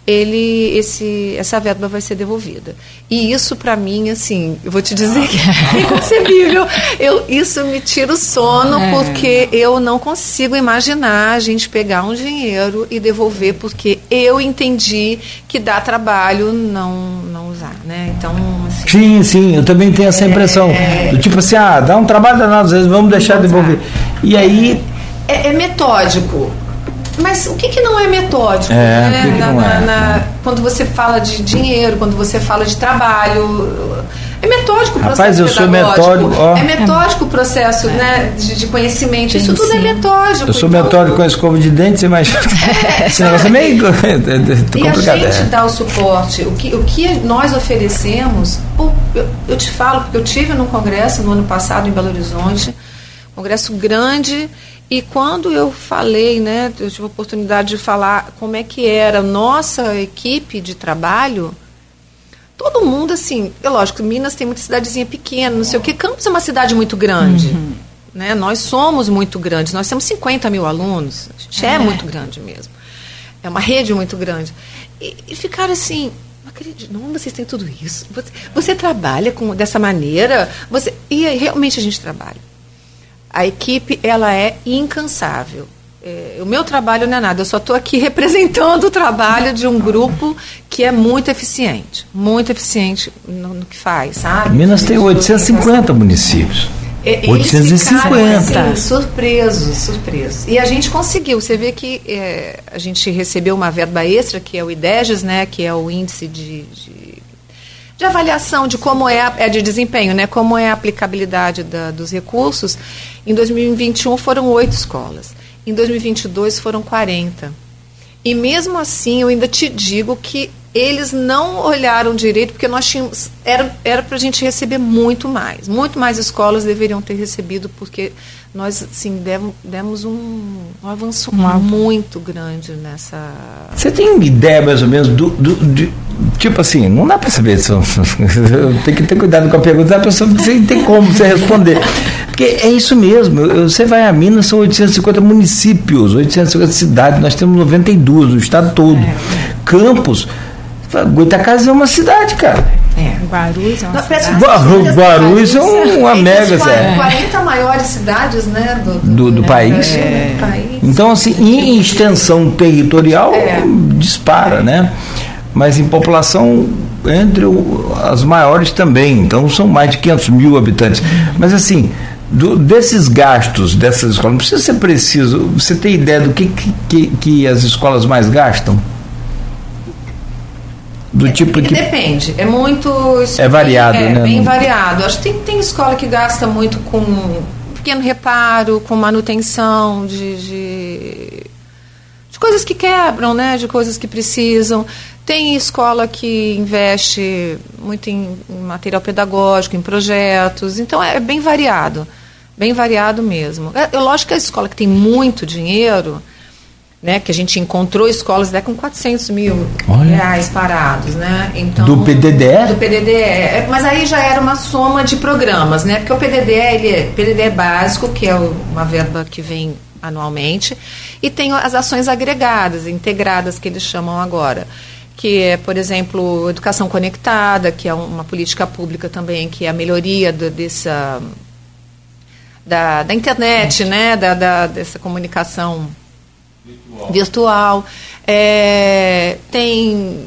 [SPEAKER 4] ele esse essa verba vai ser devolvida. E isso para mim assim, eu vou te dizer que é inconcebível. Eu isso me tira o sono é. porque eu não consigo imaginar a gente pegar um dinheiro e devolver porque eu entendi que dá trabalho não não usar, né? Então, assim,
[SPEAKER 2] Sim, sim, eu também tenho essa impressão. É, tipo assim, ah, dá um trabalho danado, às vezes vamos deixar de devolver. E aí
[SPEAKER 4] é, é metódico mas o que, que não é metódico?
[SPEAKER 2] É, né? que que na, na, é?
[SPEAKER 4] na, quando você fala de dinheiro, quando você fala de trabalho. É metódico o processo
[SPEAKER 2] Rapaz, eu sou metódico. Ó.
[SPEAKER 4] É metódico o processo é. né, de, de conhecimento. Sim, Isso tudo é sim. é metódico.
[SPEAKER 2] Eu sou então, metódico com a escova de dente, mas é, esse negócio é meio
[SPEAKER 4] e complicado. E a gente dá o suporte. O que, o que nós oferecemos, eu, eu te falo, porque eu tive num congresso no ano passado em Belo Horizonte, congresso grande e quando eu falei, né, eu tive a oportunidade de falar como é que era a nossa equipe de trabalho, todo mundo assim, é lógico, Minas tem muita cidadezinha pequena, não sei o que, Campos é uma cidade muito grande. Uhum. Né? Nós somos muito grandes, nós temos 50 mil alunos, a gente é, é muito grande mesmo. É uma rede muito grande. E, e ficaram assim, não acredito, não, vocês têm tudo isso. Você, você trabalha com, dessa maneira, você, e realmente a gente trabalha. A equipe ela é incansável. É, o meu trabalho não é nada, eu só estou aqui representando o trabalho de um grupo que é muito eficiente, muito eficiente no, no que faz, sabe?
[SPEAKER 2] Minas tem 850 municípios.
[SPEAKER 4] Eles 850. Ficaram, assim, surpresos, surpresos. E a gente conseguiu. Você vê que é, a gente recebeu uma verba extra, que é o IDEGES, né, que é o índice de, de de avaliação de como é, a, é de desempenho, né? Como é a aplicabilidade da, dos recursos. Em 2021 foram oito escolas. Em 2022 foram 40. E mesmo assim, eu ainda te digo que eles não olharam direito, porque nós tínhamos. Era para a gente receber muito mais. Muito mais escolas deveriam ter recebido, porque nós assim, demos, demos um, um avanço muito grande nessa.
[SPEAKER 2] Você tem ideia mais ou menos do, do de, tipo assim, não dá para saber, tem que ter cuidado com a pergunta, a pessoa não tem como você responder. Porque é isso mesmo, você vai a Minas, são 850 municípios, 850 cidades, nós temos 92 no estado todo. É. Campos, Goitacazes é uma cidade, cara.
[SPEAKER 3] É. Guarulhos é uma
[SPEAKER 2] cidade. Guarulhos é uma mega
[SPEAKER 4] cidade. 40 maiores cidades né, do,
[SPEAKER 2] do, do, país.
[SPEAKER 4] É.
[SPEAKER 2] Então, assim, em extensão territorial, é. dispara, né? Mas em população, entre as maiores também. Então, são mais de 500 mil habitantes. Mas, assim, do, desses gastos dessas escolas, não precisa ser preciso. Você tem ideia do que, que, que as escolas mais gastam? do é, tipo que
[SPEAKER 4] depende é muito
[SPEAKER 2] é variado
[SPEAKER 4] é,
[SPEAKER 2] né
[SPEAKER 4] bem variado acho que tem, tem escola que gasta muito com pequeno reparo com manutenção de, de, de, coisas que quebram né de coisas que precisam tem escola que investe muito em, em material pedagógico em projetos então é, é bem variado bem variado mesmo é, é lógico que a escola que tem muito dinheiro né, que a gente encontrou escolas até com 400 mil Olha. reais parados, né?
[SPEAKER 2] Então, do PDDE?
[SPEAKER 4] Do PDDE. É, mas aí já era uma soma de programas, né? Porque o PDDE, ele é PDDE básico, que é uma verba que vem anualmente, e tem as ações agregadas, integradas, que eles chamam agora que é, por exemplo, educação conectada, que é uma política pública também, que é a melhoria do, dessa da, da internet, né, da, da, dessa comunicação virtual. virtual. É, tem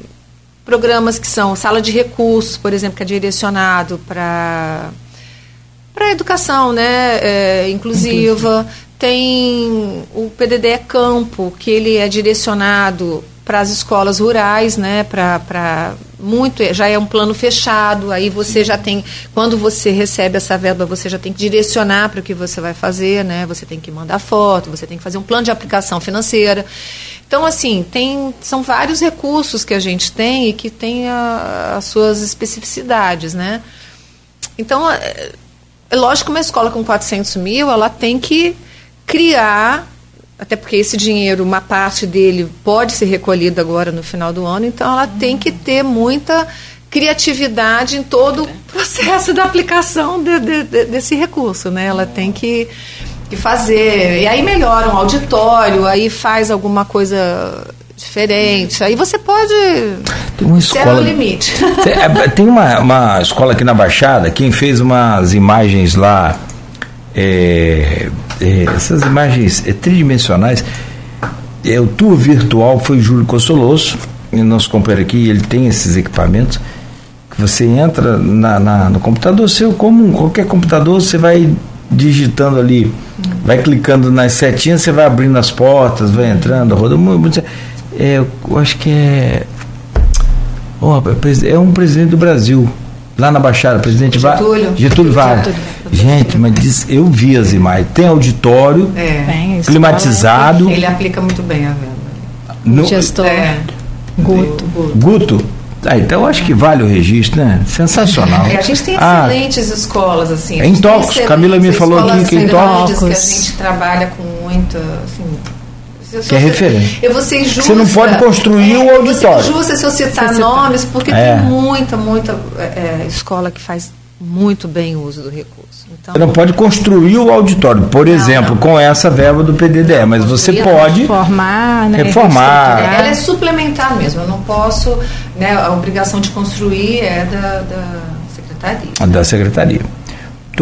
[SPEAKER 4] programas que são sala de recursos, por exemplo, que é direcionado para para educação, né, é, inclusiva. Tem o PDD Campo, que ele é direcionado para as escolas rurais, né, para muito, já é um plano fechado, aí você já tem, quando você recebe essa verba, você já tem que direcionar para o que você vai fazer, né, você tem que mandar foto, você tem que fazer um plano de aplicação financeira. Então, assim, tem, são vários recursos que a gente tem e que tem a, as suas especificidades, né. Então, é, é lógico que uma escola com 400 mil, ela tem que criar até porque esse dinheiro, uma parte dele pode ser recolhido agora no final do ano, então ela tem que ter muita criatividade em todo o processo da aplicação de, de, de, desse recurso, né? Ela tem que, que fazer, e aí melhora um auditório, aí faz alguma coisa diferente. Aí você pode.
[SPEAKER 2] Tem uma escola.
[SPEAKER 4] o limite.
[SPEAKER 2] Tem, é, tem uma, uma escola aqui na Baixada, quem fez umas imagens lá é, é, essas imagens é, tridimensionais. É, o tour virtual foi Júlio Costoloso, nosso companheiro aqui, ele tem esses equipamentos que você entra na, na, no computador seu, como qualquer computador, você vai digitando ali, vai clicando nas setinhas, você vai abrindo as portas, vai entrando, rodando. É, eu acho que é. Oh, é um presidente do Brasil lá na Baixada, presidente
[SPEAKER 4] Getúlio,
[SPEAKER 2] Getúlio Vargas. Gente, mas diz, eu vi as imagens. Tem auditório é. climatizado.
[SPEAKER 4] Ele aplica muito bem a venda.
[SPEAKER 3] No, gestor. É.
[SPEAKER 2] Guto. Guto. Ah, então eu acho que vale o registro, né? Sensacional.
[SPEAKER 4] É, a gente tem ah. excelentes ah, escolas, assim.
[SPEAKER 2] Em Tócos, Camila me falou aqui que em Tócos.
[SPEAKER 4] que a gente trabalha com muita, assim,
[SPEAKER 2] que é referência.
[SPEAKER 4] Eu vou ser justa.
[SPEAKER 2] Você não pode construir é, o auditório. Eu
[SPEAKER 4] vou ser justa se eu citar nomes, porque é. tem muita, muita é, escola que faz muito bem o uso do recurso.
[SPEAKER 2] Então, você não pode construir o auditório, por não, exemplo, não. com essa verba do PDDE, mas você pode
[SPEAKER 3] reformar, né,
[SPEAKER 2] reformar.
[SPEAKER 4] Ela é suplementar mesmo. Eu não posso, né, a obrigação de construir é da, da secretaria.
[SPEAKER 2] Da secretaria.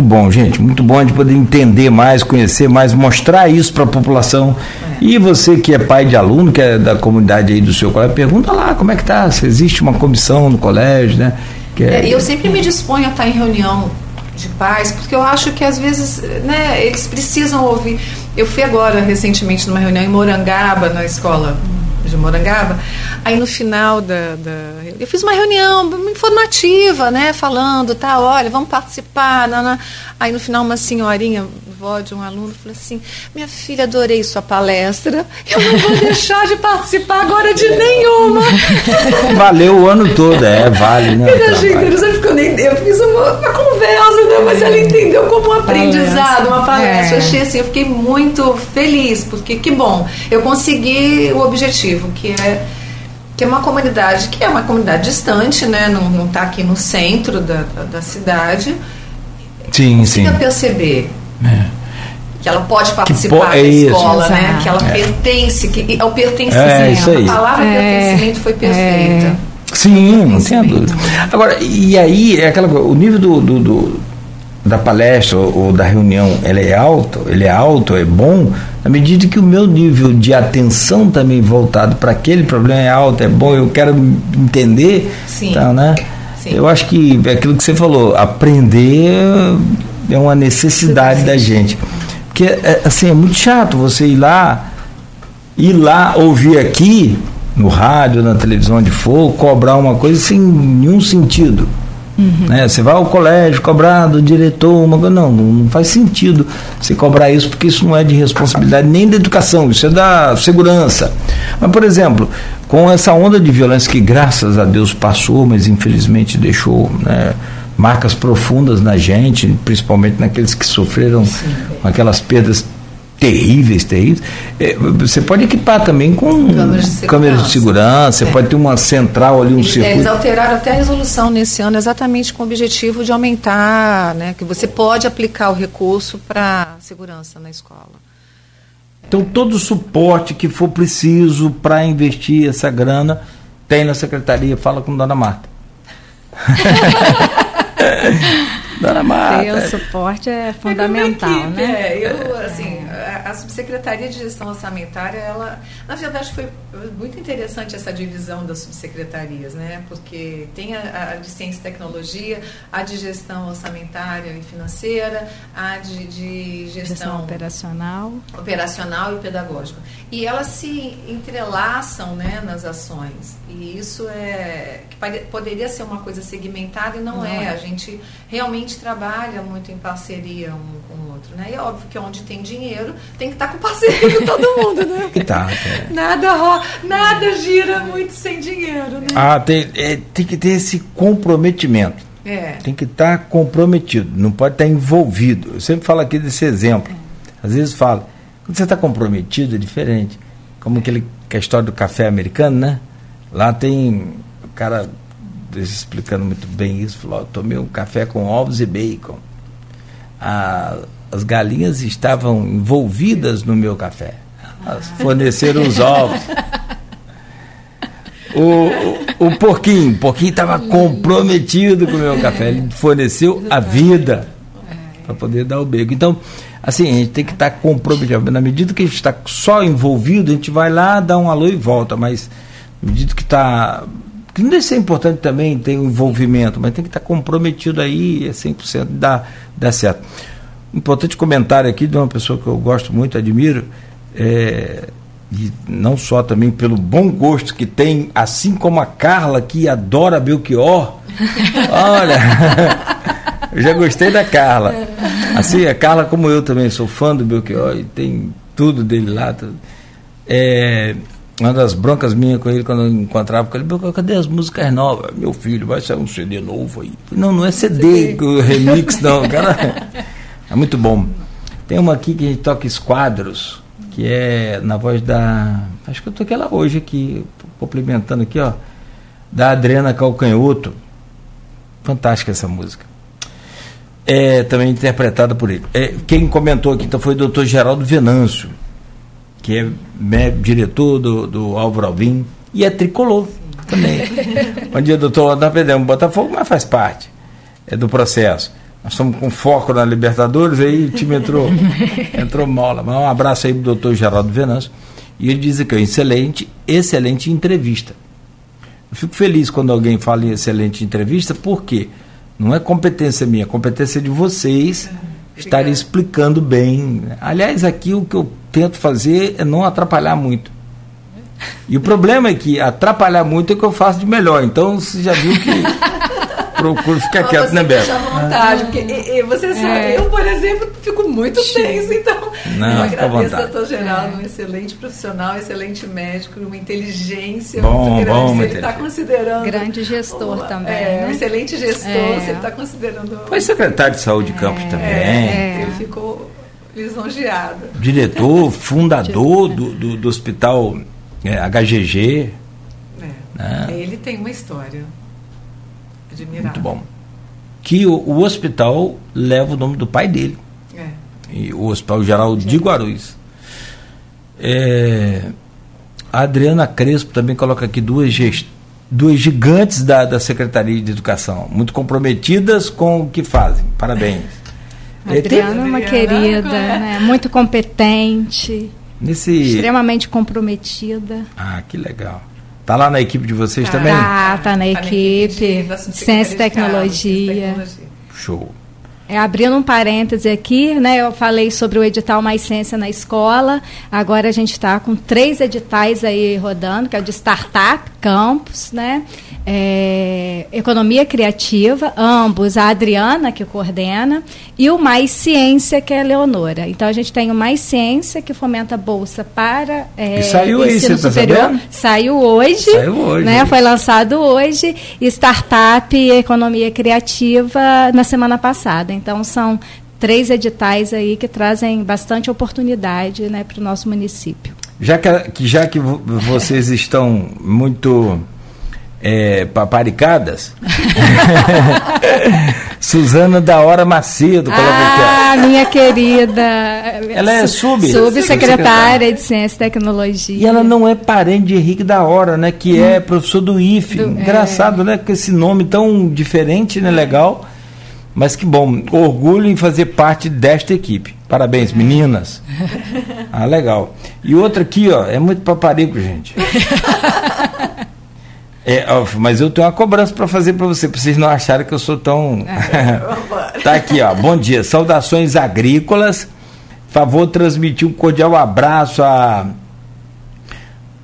[SPEAKER 2] Muito bom, gente. Muito bom de poder entender mais, conhecer mais, mostrar isso para a população. É. E você que é pai de aluno, que é da comunidade aí do seu colégio, pergunta lá como é que tá, se existe uma comissão no colégio, né?
[SPEAKER 4] Que é... É, eu sempre me disponho a estar em reunião de pais, porque eu acho que às vezes, né, eles precisam ouvir. Eu fui agora recentemente numa reunião em Morangaba, na escola de Morangaba. Aí no final da, da, eu fiz uma reunião informativa, né, falando, tá, olha, vamos participar. Não, Aí no final uma senhorinha, vó de um aluno, falou assim: "Minha filha, adorei sua palestra. Eu não vou deixar de participar agora de nenhuma".
[SPEAKER 2] Valeu o ano todo, é, vale, né?
[SPEAKER 4] Eu achei interessante porque eu nem eu fiz uma, uma conversa, né, mas ela entendeu como um aprendizado, uma palestra. É. Eu achei assim, eu fiquei muito feliz, porque que bom, eu consegui o objetivo, que é que é uma comunidade que é uma comunidade distante, né? Não está aqui no centro da, da, da cidade.
[SPEAKER 2] Sim, sim.
[SPEAKER 4] perceber é. que ela pode participar po da é escola, isso. né? Que ela é. pertence, que é o pertencimento. É. A palavra
[SPEAKER 3] é.
[SPEAKER 4] pertencimento foi perfeita. É.
[SPEAKER 2] Sim, não tenha dúvida. Agora, e aí, é aquela o nível do, do, do da palestra ou, ou, da reunião ele é alto, ele é alto, é bom, na medida que o meu nível de atenção também voltado para aquele problema é alto, é bom, eu quero entender,
[SPEAKER 4] Sim.
[SPEAKER 2] Então, né? Sim. Eu acho que é aquilo que você falou, aprender é uma necessidade da gente. Porque é, assim, é muito chato você ir lá, ir lá ouvir aqui, no rádio, na televisão, onde for, cobrar uma coisa sem nenhum sentido. Uhum. Né? Você vai ao colégio cobrar do diretor, uma coisa, não, não faz sentido você cobrar isso, porque isso não é de responsabilidade nem da educação, isso é da segurança. Mas, por exemplo, com essa onda de violência que graças a Deus passou, mas infelizmente deixou né, marcas profundas na gente, principalmente naqueles que sofreram Sim. aquelas perdas terríveis, terríveis. É, você pode equipar também com câmeras de segurança, câmeras de segurança é. você pode ter uma central ali, um
[SPEAKER 4] eles, circuito. Eles alteraram até a resolução nesse ano exatamente com o objetivo de aumentar, né, que você pode aplicar o recurso para segurança na escola.
[SPEAKER 2] Então todo o suporte que for preciso para investir essa grana tem na secretaria, fala com Dona Marta.
[SPEAKER 3] Dona Marta. Ter o suporte é fundamental, é equipe, né?
[SPEAKER 4] É, eu, assim, a, subsecretaria de gestão orçamentária, ela, na verdade, foi muito interessante essa divisão das subsecretarias, né? Porque tem a, a de ciência e tecnologia, a de gestão orçamentária e financeira, a de, de gestão, gestão
[SPEAKER 3] operacional,
[SPEAKER 4] operacional e pedagógica. E elas se entrelaçam, né, nas ações. E isso é que poderia ser uma coisa segmentada e não, não é. é. A gente realmente trabalha muito em parceria um com o né? E é óbvio que onde tem dinheiro tem que estar tá com parceria com todo mundo, né?
[SPEAKER 2] tá, é.
[SPEAKER 4] Nada, nada gira muito sem dinheiro, né?
[SPEAKER 2] Ah, tem, é, tem que ter esse comprometimento. É. Tem que estar tá comprometido, não pode estar tá envolvido. Eu sempre falo aqui desse exemplo. É. Às vezes falo, quando você está comprometido é diferente. Como aquele, que é a história do café americano, né? Lá tem o cara explicando muito bem isso, falou, tomei um café com ovos e bacon. A, as galinhas estavam envolvidas no meu café. Elas forneceram os ovos. O, o, o porquinho, o porquinho estava comprometido com o meu café. Ele forneceu a vida para poder dar o bacon. Então, assim, a gente tem que estar tá comprometido. Na medida que a gente está só envolvido, a gente vai lá, dá um alô e volta. Mas, na medida que está que não deve ser importante também ter um envolvimento, mas tem que estar comprometido aí, é 100% dá, dá certo. Importante comentário aqui de uma pessoa que eu gosto muito, admiro, é, e não só também pelo bom gosto que tem, assim como a Carla, que adora Belchior. Olha, eu já gostei da Carla. Assim, a Carla, como eu também, sou fã do Belchior e tem tudo dele lá. Tudo. É, uma das broncas minhas com ele, quando eu encontrava com ele, cadê as músicas novas? Meu filho, vai sair um CD novo aí. Não, não é CD, CD. remix, não. Cara, é muito bom. Tem uma aqui que a gente toca esquadros, que é na voz da. Acho que eu toquei ela hoje aqui, complementando aqui, ó. Da Adriana Calcanhoto. Fantástica essa música. É também interpretada por ele. É, quem comentou aqui então, foi o doutor Geraldo Venâncio que é né, diretor do, do Álvaro Alvim, e é tricolor também. Bom dia, doutor. Nós perdemos Botafogo, mas faz parte é do processo. Nós estamos com foco na Libertadores, aí o time entrou, entrou lá. Mas um abraço aí para o doutor Geraldo Venâncio. E ele diz que é excelente, excelente entrevista. Eu fico feliz quando alguém fala em excelente entrevista, porque não é competência minha, é competência de vocês estarem explicando bem. Aliás, aqui o que eu tento fazer é não atrapalhar muito. E o problema é que atrapalhar muito é o que eu faço de melhor. Então você já viu que procuro ficar quieto, né, Beto?
[SPEAKER 4] vontade, porque e, e você é. sabe, eu, por exemplo, fico muito tenso, então
[SPEAKER 2] não,
[SPEAKER 4] eu agradeço ao doutor Geraldo, um excelente profissional, excelente médico, uma inteligência
[SPEAKER 2] bom, muito grande. Bom,
[SPEAKER 4] ele está considerando.
[SPEAKER 3] Grande gestor
[SPEAKER 4] uma,
[SPEAKER 3] também.
[SPEAKER 4] É, né? um excelente gestor, é. você está considerando.
[SPEAKER 2] Foi secretário de saúde de Campos também.
[SPEAKER 4] É, ele ficou lisonjeado.
[SPEAKER 2] Diretor, fundador do, do, do hospital é, HGG.
[SPEAKER 4] É. Né? Ele tem uma história admirável.
[SPEAKER 2] Muito bom. Que o, o, hospital leva o nome do pai dele.
[SPEAKER 4] É.
[SPEAKER 2] E o Hospital Geral de Guarulhos. É, a Adriana Crespo também coloca aqui duas, duas gigantes da, da Secretaria de Educação, muito comprometidas com o que fazem. Parabéns.
[SPEAKER 3] A Adriana é uma querida, né? muito competente,
[SPEAKER 2] Nesse...
[SPEAKER 3] extremamente comprometida.
[SPEAKER 2] Ah, que legal. Tá lá na equipe de vocês
[SPEAKER 3] tá,
[SPEAKER 2] também?
[SPEAKER 3] Tá, tá na, tá equipe, na equipe Ciência e Tecnologia.
[SPEAKER 2] Show.
[SPEAKER 3] É, abrindo um parêntese aqui, né, eu falei sobre o edital Mais Ciência na Escola. Agora a gente está com três editais aí rodando, que é o de Startup, Campus, né, é, Economia Criativa, ambos, a Adriana, que coordena, e o Mais Ciência, que é a Leonora. Então a gente tem o Mais Ciência, que fomenta bolsa para
[SPEAKER 2] é, e saiu ensino
[SPEAKER 3] aí, tá superior. Tá saiu hoje.
[SPEAKER 2] Saiu hoje.
[SPEAKER 3] Né, foi lançado hoje. Startup e Economia Criativa na semana passada. Então, são três editais aí que trazem bastante oportunidade né, para o nosso município.
[SPEAKER 2] Já que, já que vocês estão muito é, paparicadas. Suzana da Hora Macedo,
[SPEAKER 3] ah, minha querida.
[SPEAKER 2] Ela é sub.
[SPEAKER 3] Subsecretária de Ciência e Tecnologia.
[SPEAKER 2] E ela não é parente de Henrique da Hora, né? Que hum. é professor do IFE. Do, Engraçado, é. né? Com esse nome tão diferente, né? Legal. Mas que bom. Orgulho em fazer parte desta equipe. Parabéns, meninas. Ah, legal. E outra aqui, ó, é muito paparico, gente. É, ó, mas eu tenho uma cobrança para fazer para você, para vocês não acharem que eu sou tão. tá aqui, ó. Bom dia. Saudações agrícolas. Favor transmitir um cordial abraço à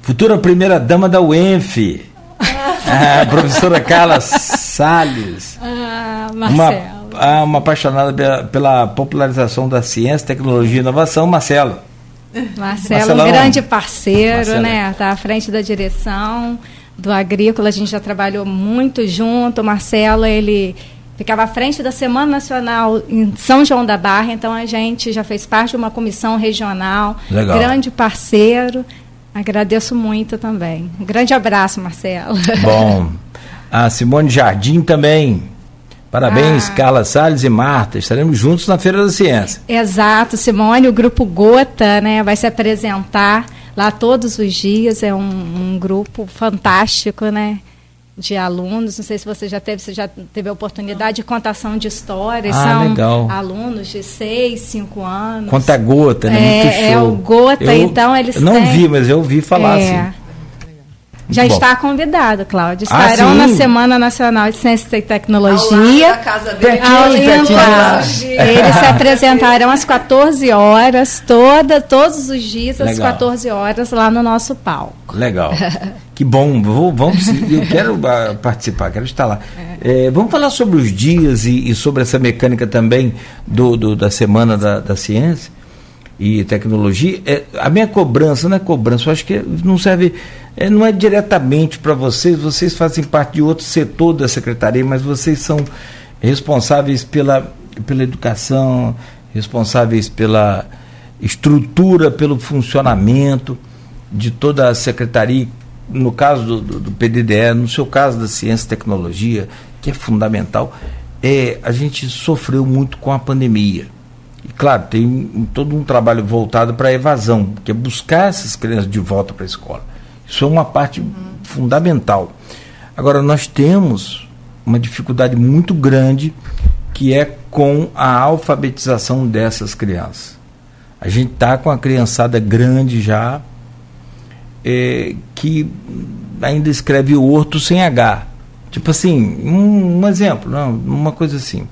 [SPEAKER 2] futura primeira dama da UENF, a professora Carla Salles.
[SPEAKER 3] Ah, Marcelo.
[SPEAKER 2] Uma, uma apaixonada pela, pela, popularização da ciência, tecnologia e inovação, Marcelo.
[SPEAKER 3] Marcelo, Marcelão. um grande parceiro, Marcelo. né? Está à frente da direção do Agrícola, a gente já trabalhou muito junto. O Marcelo, ele ficava à frente da Semana Nacional em São João da Barra, então a gente já fez parte de uma comissão regional,
[SPEAKER 2] Legal.
[SPEAKER 3] grande parceiro. Agradeço muito também. Um grande abraço, Marcelo.
[SPEAKER 2] Bom. A Simone Jardim também. Parabéns, ah. Carla Salles e Marta. Estaremos juntos na Feira da Ciência.
[SPEAKER 3] Exato, Simone. O grupo Gota né, vai se apresentar lá todos os dias. É um, um grupo fantástico, né? de alunos, não sei se você já teve, você já teve a oportunidade de contação de histórias,
[SPEAKER 2] ah,
[SPEAKER 3] são
[SPEAKER 2] legal.
[SPEAKER 3] alunos de 6, 5 anos.
[SPEAKER 2] Conta gota, né?
[SPEAKER 3] É,
[SPEAKER 2] Muito show.
[SPEAKER 3] é o gota, eu, então eles
[SPEAKER 2] não
[SPEAKER 3] têm...
[SPEAKER 2] vi, mas eu ouvi falar é, assim.
[SPEAKER 3] Já Bom. está convidado, Cláudio. Ah, Estarão ah, na Semana Nacional de Ciência e Tecnologia.
[SPEAKER 4] Ao casa dele. Ao
[SPEAKER 3] Eles se apresentarão às 14 horas, toda, todos os dias, às Legal. 14 horas, lá no nosso palco.
[SPEAKER 2] Legal. que bom. Vou, vamos, eu quero uh, participar, quero estar lá. É. É, vamos falar sobre os dias e, e sobre essa mecânica também do, do da Semana da, da Ciência e Tecnologia. É, a minha cobrança não é cobrança, eu acho que não serve é, não é diretamente para vocês, vocês fazem parte de outro setor da secretaria, mas vocês são responsáveis pela, pela educação, responsáveis pela estrutura, pelo funcionamento de toda a secretaria, no caso do, do, do PDDE, no seu caso da ciência e tecnologia, que é fundamental, é, a gente sofreu muito com a pandemia. E claro, tem todo um trabalho voltado para a evasão, que é buscar essas crianças de volta para a escola. Isso é uma parte uhum. fundamental. Agora, nós temos uma dificuldade muito grande que é com a alfabetização dessas crianças. A gente está com a criançada grande já, é, que ainda escreve horto sem H. Tipo assim, um, um exemplo, não, uma coisa assim.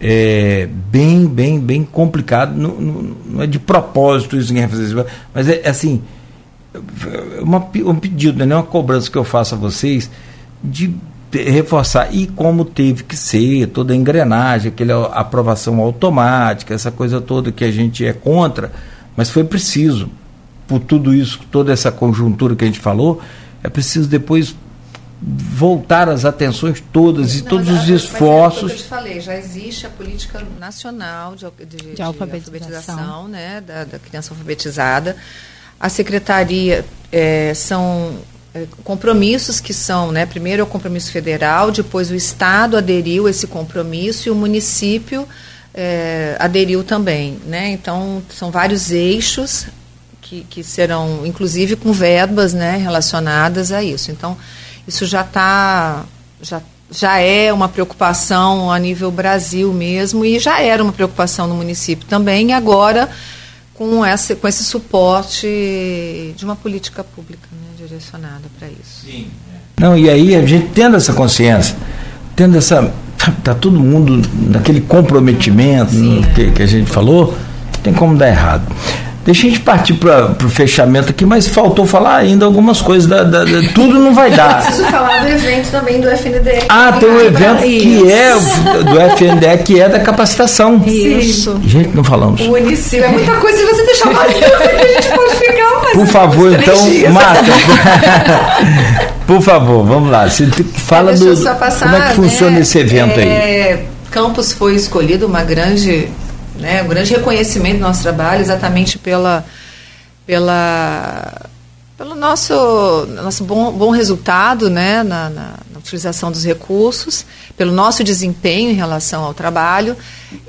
[SPEAKER 2] É bem, bem, bem complicado. Não, não, não é de propósito isso, mas é, é assim uma, um pedido, não é uma cobrança que eu faço a vocês de reforçar. E como teve que ser toda a engrenagem, aquela aprovação automática, essa coisa toda que a gente é contra, mas foi preciso por tudo isso, toda essa conjuntura que a gente falou, é preciso depois voltar as atenções todas e Não, todos já, os esforços.
[SPEAKER 4] É eu te falei, já existe a política nacional de, de, de alfabetização, alfabetização né, da, da criança alfabetizada a secretaria é, são é, compromissos que são, né, primeiro é o compromisso federal, depois o Estado aderiu a esse compromisso e o município é, aderiu também. Né? Então, são vários eixos que, que serão, inclusive, com verbas né, relacionadas a isso. Então, isso já está. Já, já é uma preocupação a nível Brasil mesmo e já era uma preocupação no município também, e agora com, essa, com esse suporte de uma política pública né, direcionada para isso. Sim.
[SPEAKER 2] Não, e aí a gente tendo essa consciência, tendo essa. Tá todo mundo naquele comprometimento Sim, que, é. que a gente falou, tem como dar errado. Deixa a gente partir para o fechamento aqui, mas faltou falar ainda algumas coisas. Da, da, da tudo não vai dar.
[SPEAKER 4] Preciso falar do evento também do FNDE.
[SPEAKER 2] Ah, tem um evento que é do FNDE, que é da capacitação.
[SPEAKER 3] Isso.
[SPEAKER 2] Gente, não falamos.
[SPEAKER 4] O município. É muita coisa se você deixar mais a gente pode ficar mais.
[SPEAKER 2] Por favor, então, Marta. por favor, vamos lá. Você fala do. Passar, como é que funciona né? esse evento é, aí?
[SPEAKER 4] Campos foi escolhido uma grande né, um grande reconhecimento do nosso trabalho, exatamente pela, pela, pelo nosso, nosso bom, bom resultado né, na, na, na utilização dos recursos, pelo nosso desempenho em relação ao trabalho.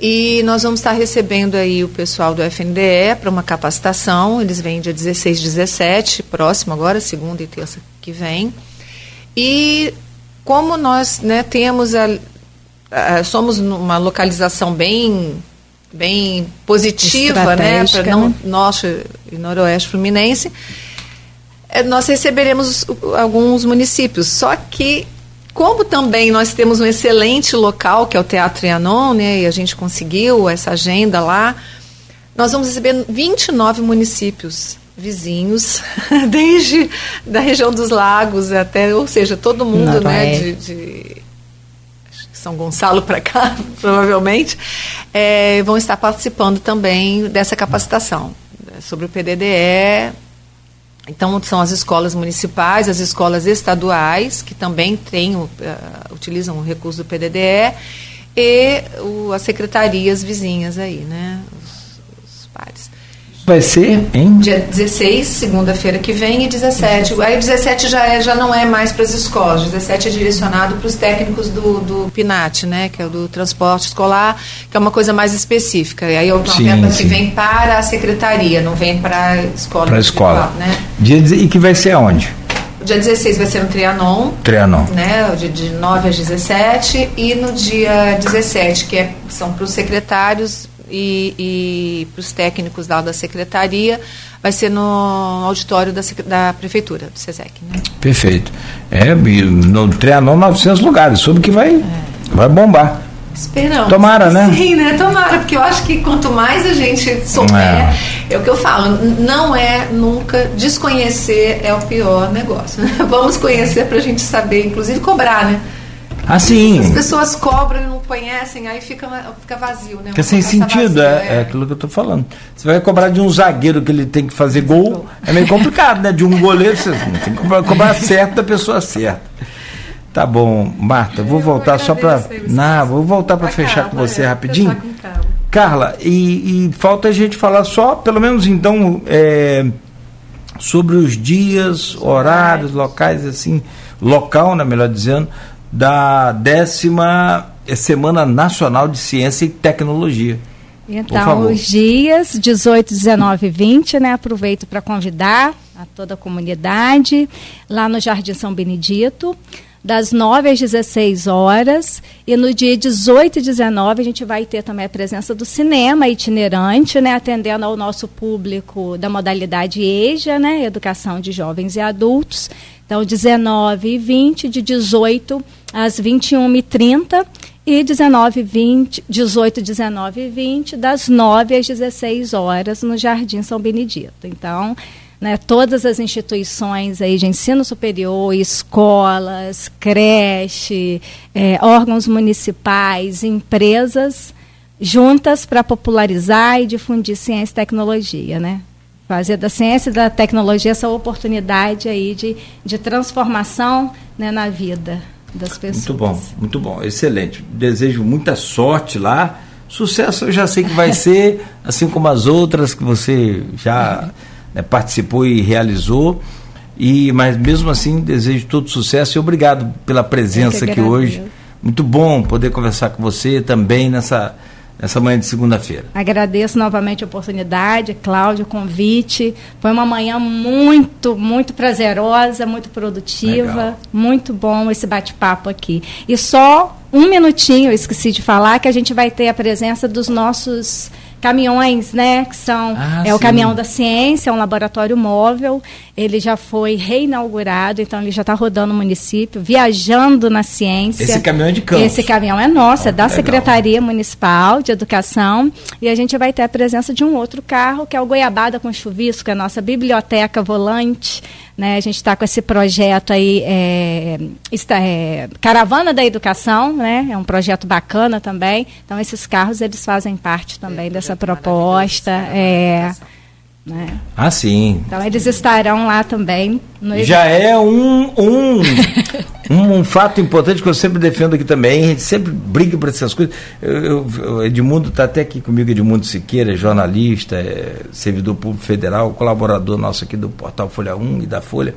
[SPEAKER 4] E nós vamos estar recebendo aí o pessoal do FNDE para uma capacitação. Eles vêm dia 16 e 17, próximo agora, segunda e terça que vem. E como nós né, temos a, a, somos numa localização bem bem positiva né, para não né? norte e noroeste fluminense, é, nós receberemos alguns municípios. Só que como também nós temos um excelente local, que é o Teatro Trianon, né, e a gente conseguiu essa agenda lá, nós vamos receber 29 municípios vizinhos, desde da região dos lagos até, ou seja, todo mundo, né, de, de São Gonçalo para cá, provavelmente, é, vão estar participando também dessa capacitação sobre o PDDE, então, são as escolas municipais, as escolas estaduais, que também têm, uh, utilizam o recurso do PDDE, e o, as secretarias vizinhas aí, né?
[SPEAKER 2] Vai ser em?
[SPEAKER 4] Dia 16, segunda-feira que vem, e 17. Aí 17 já, é, já não é mais para as escolas, 17 é direcionado para os técnicos do, do PINAT, né? Que é o do transporte escolar, que é uma coisa mais específica. E aí é verba que vem para a secretaria, não vem para a escola.
[SPEAKER 2] Para a escola. Né? Dia, e que vai ser aonde?
[SPEAKER 4] dia 16 vai ser no Trianon.
[SPEAKER 2] Trianon.
[SPEAKER 4] Né, de, de 9 às 17. E no dia 17, que é, são para os secretários e, e para os técnicos da, da secretaria, vai ser no auditório da, da prefeitura, do SESEC. Né?
[SPEAKER 2] Perfeito. É, no Trianon 900 lugares, soube que vai, é. vai bombar.
[SPEAKER 4] Esperamos.
[SPEAKER 2] Tomara, né?
[SPEAKER 4] Sim, né? Tomara, porque eu acho que quanto mais a gente souber, é, é o que eu falo, não é nunca desconhecer é o pior negócio. Né? Vamos conhecer para a gente saber, inclusive cobrar, né?
[SPEAKER 2] Assim.
[SPEAKER 4] As pessoas cobram conhecem, aí fica, fica vazio, né?
[SPEAKER 2] Fica sem sentido, é, é, é, aquilo que eu estou falando. Você vai cobrar de um zagueiro que ele tem que fazer gol, é meio complicado, né? De um goleiro, você tem que cobrar, cobrar certo da pessoa certa. Tá bom, Marta, vou voltar só para. Não, vou voltar para fechar com você é, rapidinho. Carla, e, e, falta a gente falar só, pelo menos então, é, sobre os dias, horários, locais, assim, local, né, melhor dizendo, da décima Semana Nacional de Ciência e Tecnologia.
[SPEAKER 3] Então, os dias 18, 19 e 20, né? Aproveito para convidar a toda a comunidade lá no Jardim São Benedito, das 9 às 16 horas. E no dia 18 e 19 a gente vai ter também a presença do cinema itinerante, né? Atendendo ao nosso público da modalidade EJA, né? Educação de Jovens e Adultos. Então, 19 e 20, de 18 às 21h30 e 19 20, 18, 19 e 20, das 9 às 16 horas no Jardim São Benedito. Então, né, todas as instituições aí de ensino superior, escolas, creche, é, órgãos municipais, empresas, juntas para popularizar e difundir ciência e tecnologia, né? fazer da ciência e da tecnologia essa oportunidade aí de, de transformação né, na vida das pessoas.
[SPEAKER 2] Muito bom, muito bom, excelente. Desejo muita sorte lá. Sucesso eu já sei que vai ser, assim como as outras que você já né, participou e realizou. E, mas mesmo assim, desejo todo sucesso e obrigado pela presença aqui hoje. Muito bom poder conversar com você também nessa essa manhã de segunda-feira.
[SPEAKER 3] Agradeço novamente a oportunidade, Cláudio, o convite. Foi uma manhã muito, muito prazerosa, muito produtiva, Legal. muito bom esse bate-papo aqui. E só um minutinho, eu esqueci de falar, que a gente vai ter a presença dos nossos caminhões, né, que são ah, é sim. o caminhão da ciência, é um laboratório móvel. Ele já foi reinaugurado, então ele já está rodando no município, viajando na ciência.
[SPEAKER 2] Esse caminhão é de Campos.
[SPEAKER 3] Esse caminhão é nosso, é da legal. Secretaria Municipal de Educação, e a gente vai ter a presença de um outro carro, que é o Goiabada com Chuvisco, que é a nossa biblioteca volante. Né, a gente está com esse projeto aí, é, está, é, Caravana da Educação, né, é um projeto bacana também. Então, esses carros eles fazem parte também é, dessa proposta. É,
[SPEAKER 2] né? Ah, sim.
[SPEAKER 3] Então, eles estarão lá também.
[SPEAKER 2] Já é um, um Um, um, fato importante que eu sempre defendo aqui também, a gente sempre briga por essas coisas. Eu, eu, Edmundo está até aqui comigo, Edmundo Siqueira, jornalista, é, servidor público federal, colaborador nosso aqui do portal Folha 1 e da Folha.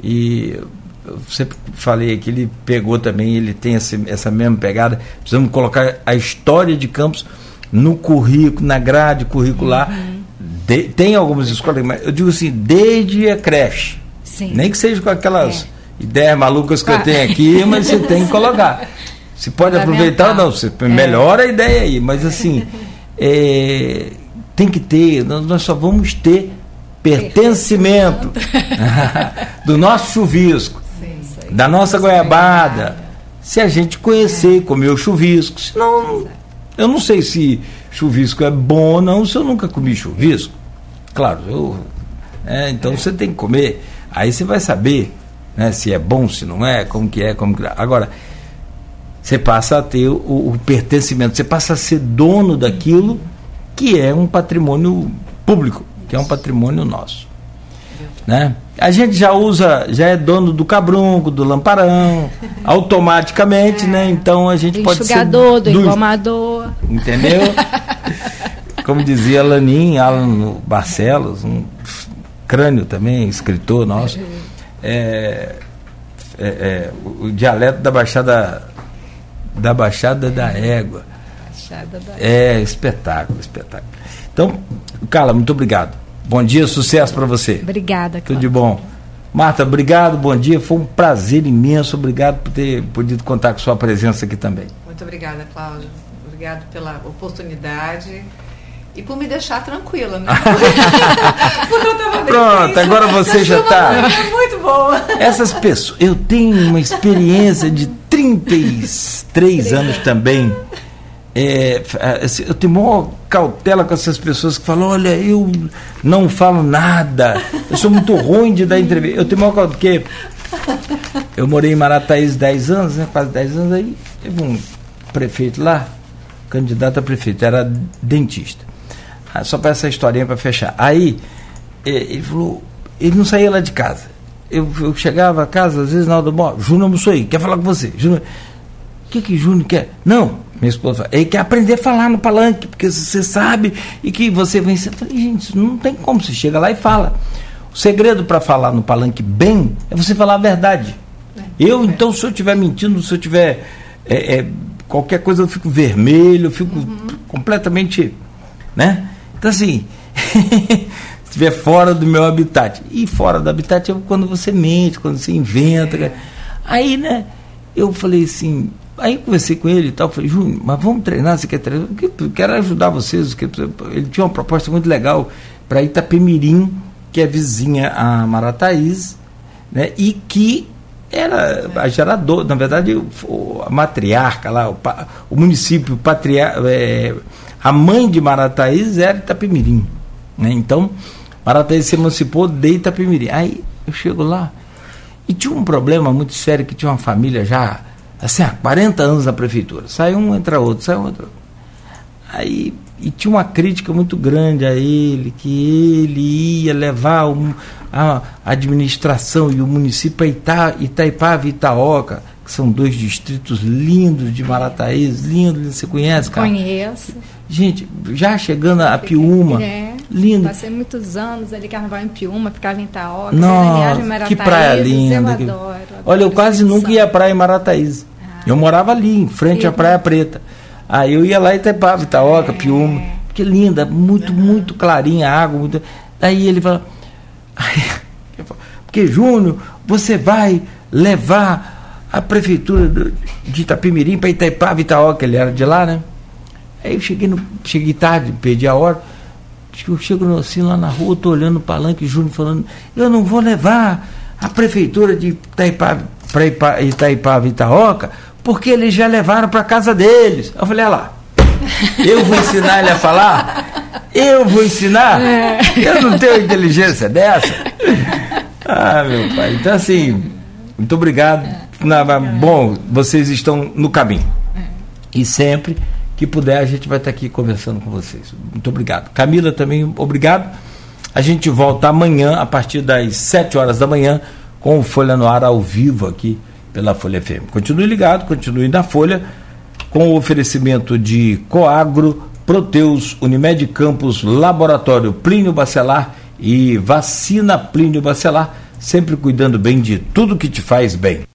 [SPEAKER 2] E eu sempre falei aqui, ele pegou também, ele tem esse, essa mesma pegada. Precisamos colocar a história de Campos no currículo, na grade curricular. Uhum. De, tem algumas escolas, mas eu digo assim, desde a creche. Sim. Nem que seja com aquelas é. ideias malucas que eu tenho aqui, mas você tem que colocar. Você pode aproveitar, não, você é. melhora a ideia aí, mas assim, é, tem que ter, nós, nós só vamos ter pertencimento do nosso chuvisco, Sim, da nossa goiabada, se a gente conhecer, é. comer o chuvisco. Senão, eu não sei se chuvisco é bom ou não, se eu nunca comi chuvisco. Claro, eu. É, então você tem que comer. Aí você vai saber né, se é bom, se não é, como que é, como que. Agora, você passa a ter o, o pertencimento, você passa a ser dono daquilo que é um patrimônio público, que é um patrimônio nosso. Né? A gente já usa, já é dono do cabrunco, do lamparão, automaticamente, é. né? Então a gente
[SPEAKER 3] do
[SPEAKER 2] pode
[SPEAKER 3] ser do, do engomador.
[SPEAKER 2] Entendeu? Como dizia Lanin, Alan Barcelos, um crânio também, escritor nosso. É, é, é, o, o, dialeto da Baixada da Baixada da Égua. Baixada da É, espetáculo, espetáculo. Então, Carla, muito obrigado. Bom dia, sucesso para você.
[SPEAKER 3] Obrigada,
[SPEAKER 2] Cláudio. Tudo de bom. Marta, obrigado, bom dia. Foi um prazer imenso. Obrigado por ter podido contar com sua presença aqui também.
[SPEAKER 4] Muito obrigada, Cláudio. Obrigado pela oportunidade e por me deixar tranquila, né?
[SPEAKER 2] Porque eu tava Pronto, agora você já está.
[SPEAKER 4] Muito boa.
[SPEAKER 2] Essas pessoas, eu tenho uma experiência de 33 anos também é, assim, eu tenho maior cautela com essas pessoas que falam, olha, eu não falo nada, eu sou muito ruim de dar entrevista. Eu tenho maior cautela, porque eu morei em Marataízes 10 anos, né, quase 10 anos, aí teve um prefeito lá, candidato a prefeito, era dentista. Ah, só para essa historinha para fechar. Aí é, ele falou, ele não saía lá de casa. Eu, eu chegava a casa, às vezes na hora do bom, Júnior almoçou aí, quer falar com você. O que que Júnior quer? Não, minha esposa ele quer aprender a falar no palanque, porque você sabe e que você vem. Eu falei, gente, não tem como, você chega lá e fala. O segredo para falar no palanque bem é você falar a verdade. É, eu, é. então, se eu estiver mentindo, se eu tiver é, é, qualquer coisa, eu fico vermelho, eu fico uhum. completamente. Né? Então, assim, estiver fora do meu habitat. E fora do habitat é quando você mente, quando você inventa. É. Aí, né, eu falei assim, Aí conversei com ele e tal, falei, Júnior, mas vamos treinar, você quer treinar? Eu quero ajudar vocês. Ele tinha uma proposta muito legal para Itapemirim, que é vizinha a Marataízes, né? e que era a gerador, na verdade, a matriarca lá, o, o município, patriar, é, a mãe de Marataízes era Itapemirim. Né? Então, Marataízes se emancipou de Itapemirim. Aí eu chego lá e tinha um problema muito sério, que tinha uma família já assim, há 40 anos na prefeitura. Sai um, entra outro, sai outro. Aí, e tinha uma crítica muito grande a ele, que ele ia levar a administração e o município a Ita, Itaipava e Itaoca, que são dois distritos lindos de Marataízes, lindos, você conhece, cara?
[SPEAKER 3] Conheço.
[SPEAKER 2] Gente, já chegando a Piúma, é, lindo.
[SPEAKER 3] Passei muitos anos ali, carnaval em Piúma, ficava em Itaoca,
[SPEAKER 2] Nossa, que praia linda. Eu adoro, adoro Olha, eu quase nunca ia à praia em Marataízes. Eu morava ali, em frente à Praia Preta. Aí eu ia lá e Itapava, Itaoca, é. Piúma. Que linda, muito, muito clarinha a água. Muito... Daí ele fala, porque Júnior, você vai levar a prefeitura de Itapemirim para Itaipava, Itaoca, ele era de lá, né? Aí eu cheguei, no, cheguei tarde, perdi a hora. Eu chego assim lá na rua, estou olhando o palanque, Júnior falando, eu não vou levar a prefeitura de Itaipava para Itaipava, Itaoca, porque eles já levaram para casa deles. Eu falei, olha lá, eu vou ensinar ele a falar? Eu vou ensinar? É. Eu não tenho inteligência dessa? Ah, meu pai. Então, assim, muito obrigado. É. bom, vocês estão no caminho. É. E sempre que puder, a gente vai estar aqui conversando com vocês. Muito obrigado. Camila, também, obrigado. A gente volta amanhã, a partir das 7 horas da manhã, com o Folha no Ar ao vivo aqui pela Folha FM. Continue ligado, continue na Folha, com o oferecimento de Coagro, Proteus, Unimed Campos, Laboratório Plínio Bacelar e Vacina Plínio Bacelar, sempre cuidando bem de tudo que te faz bem.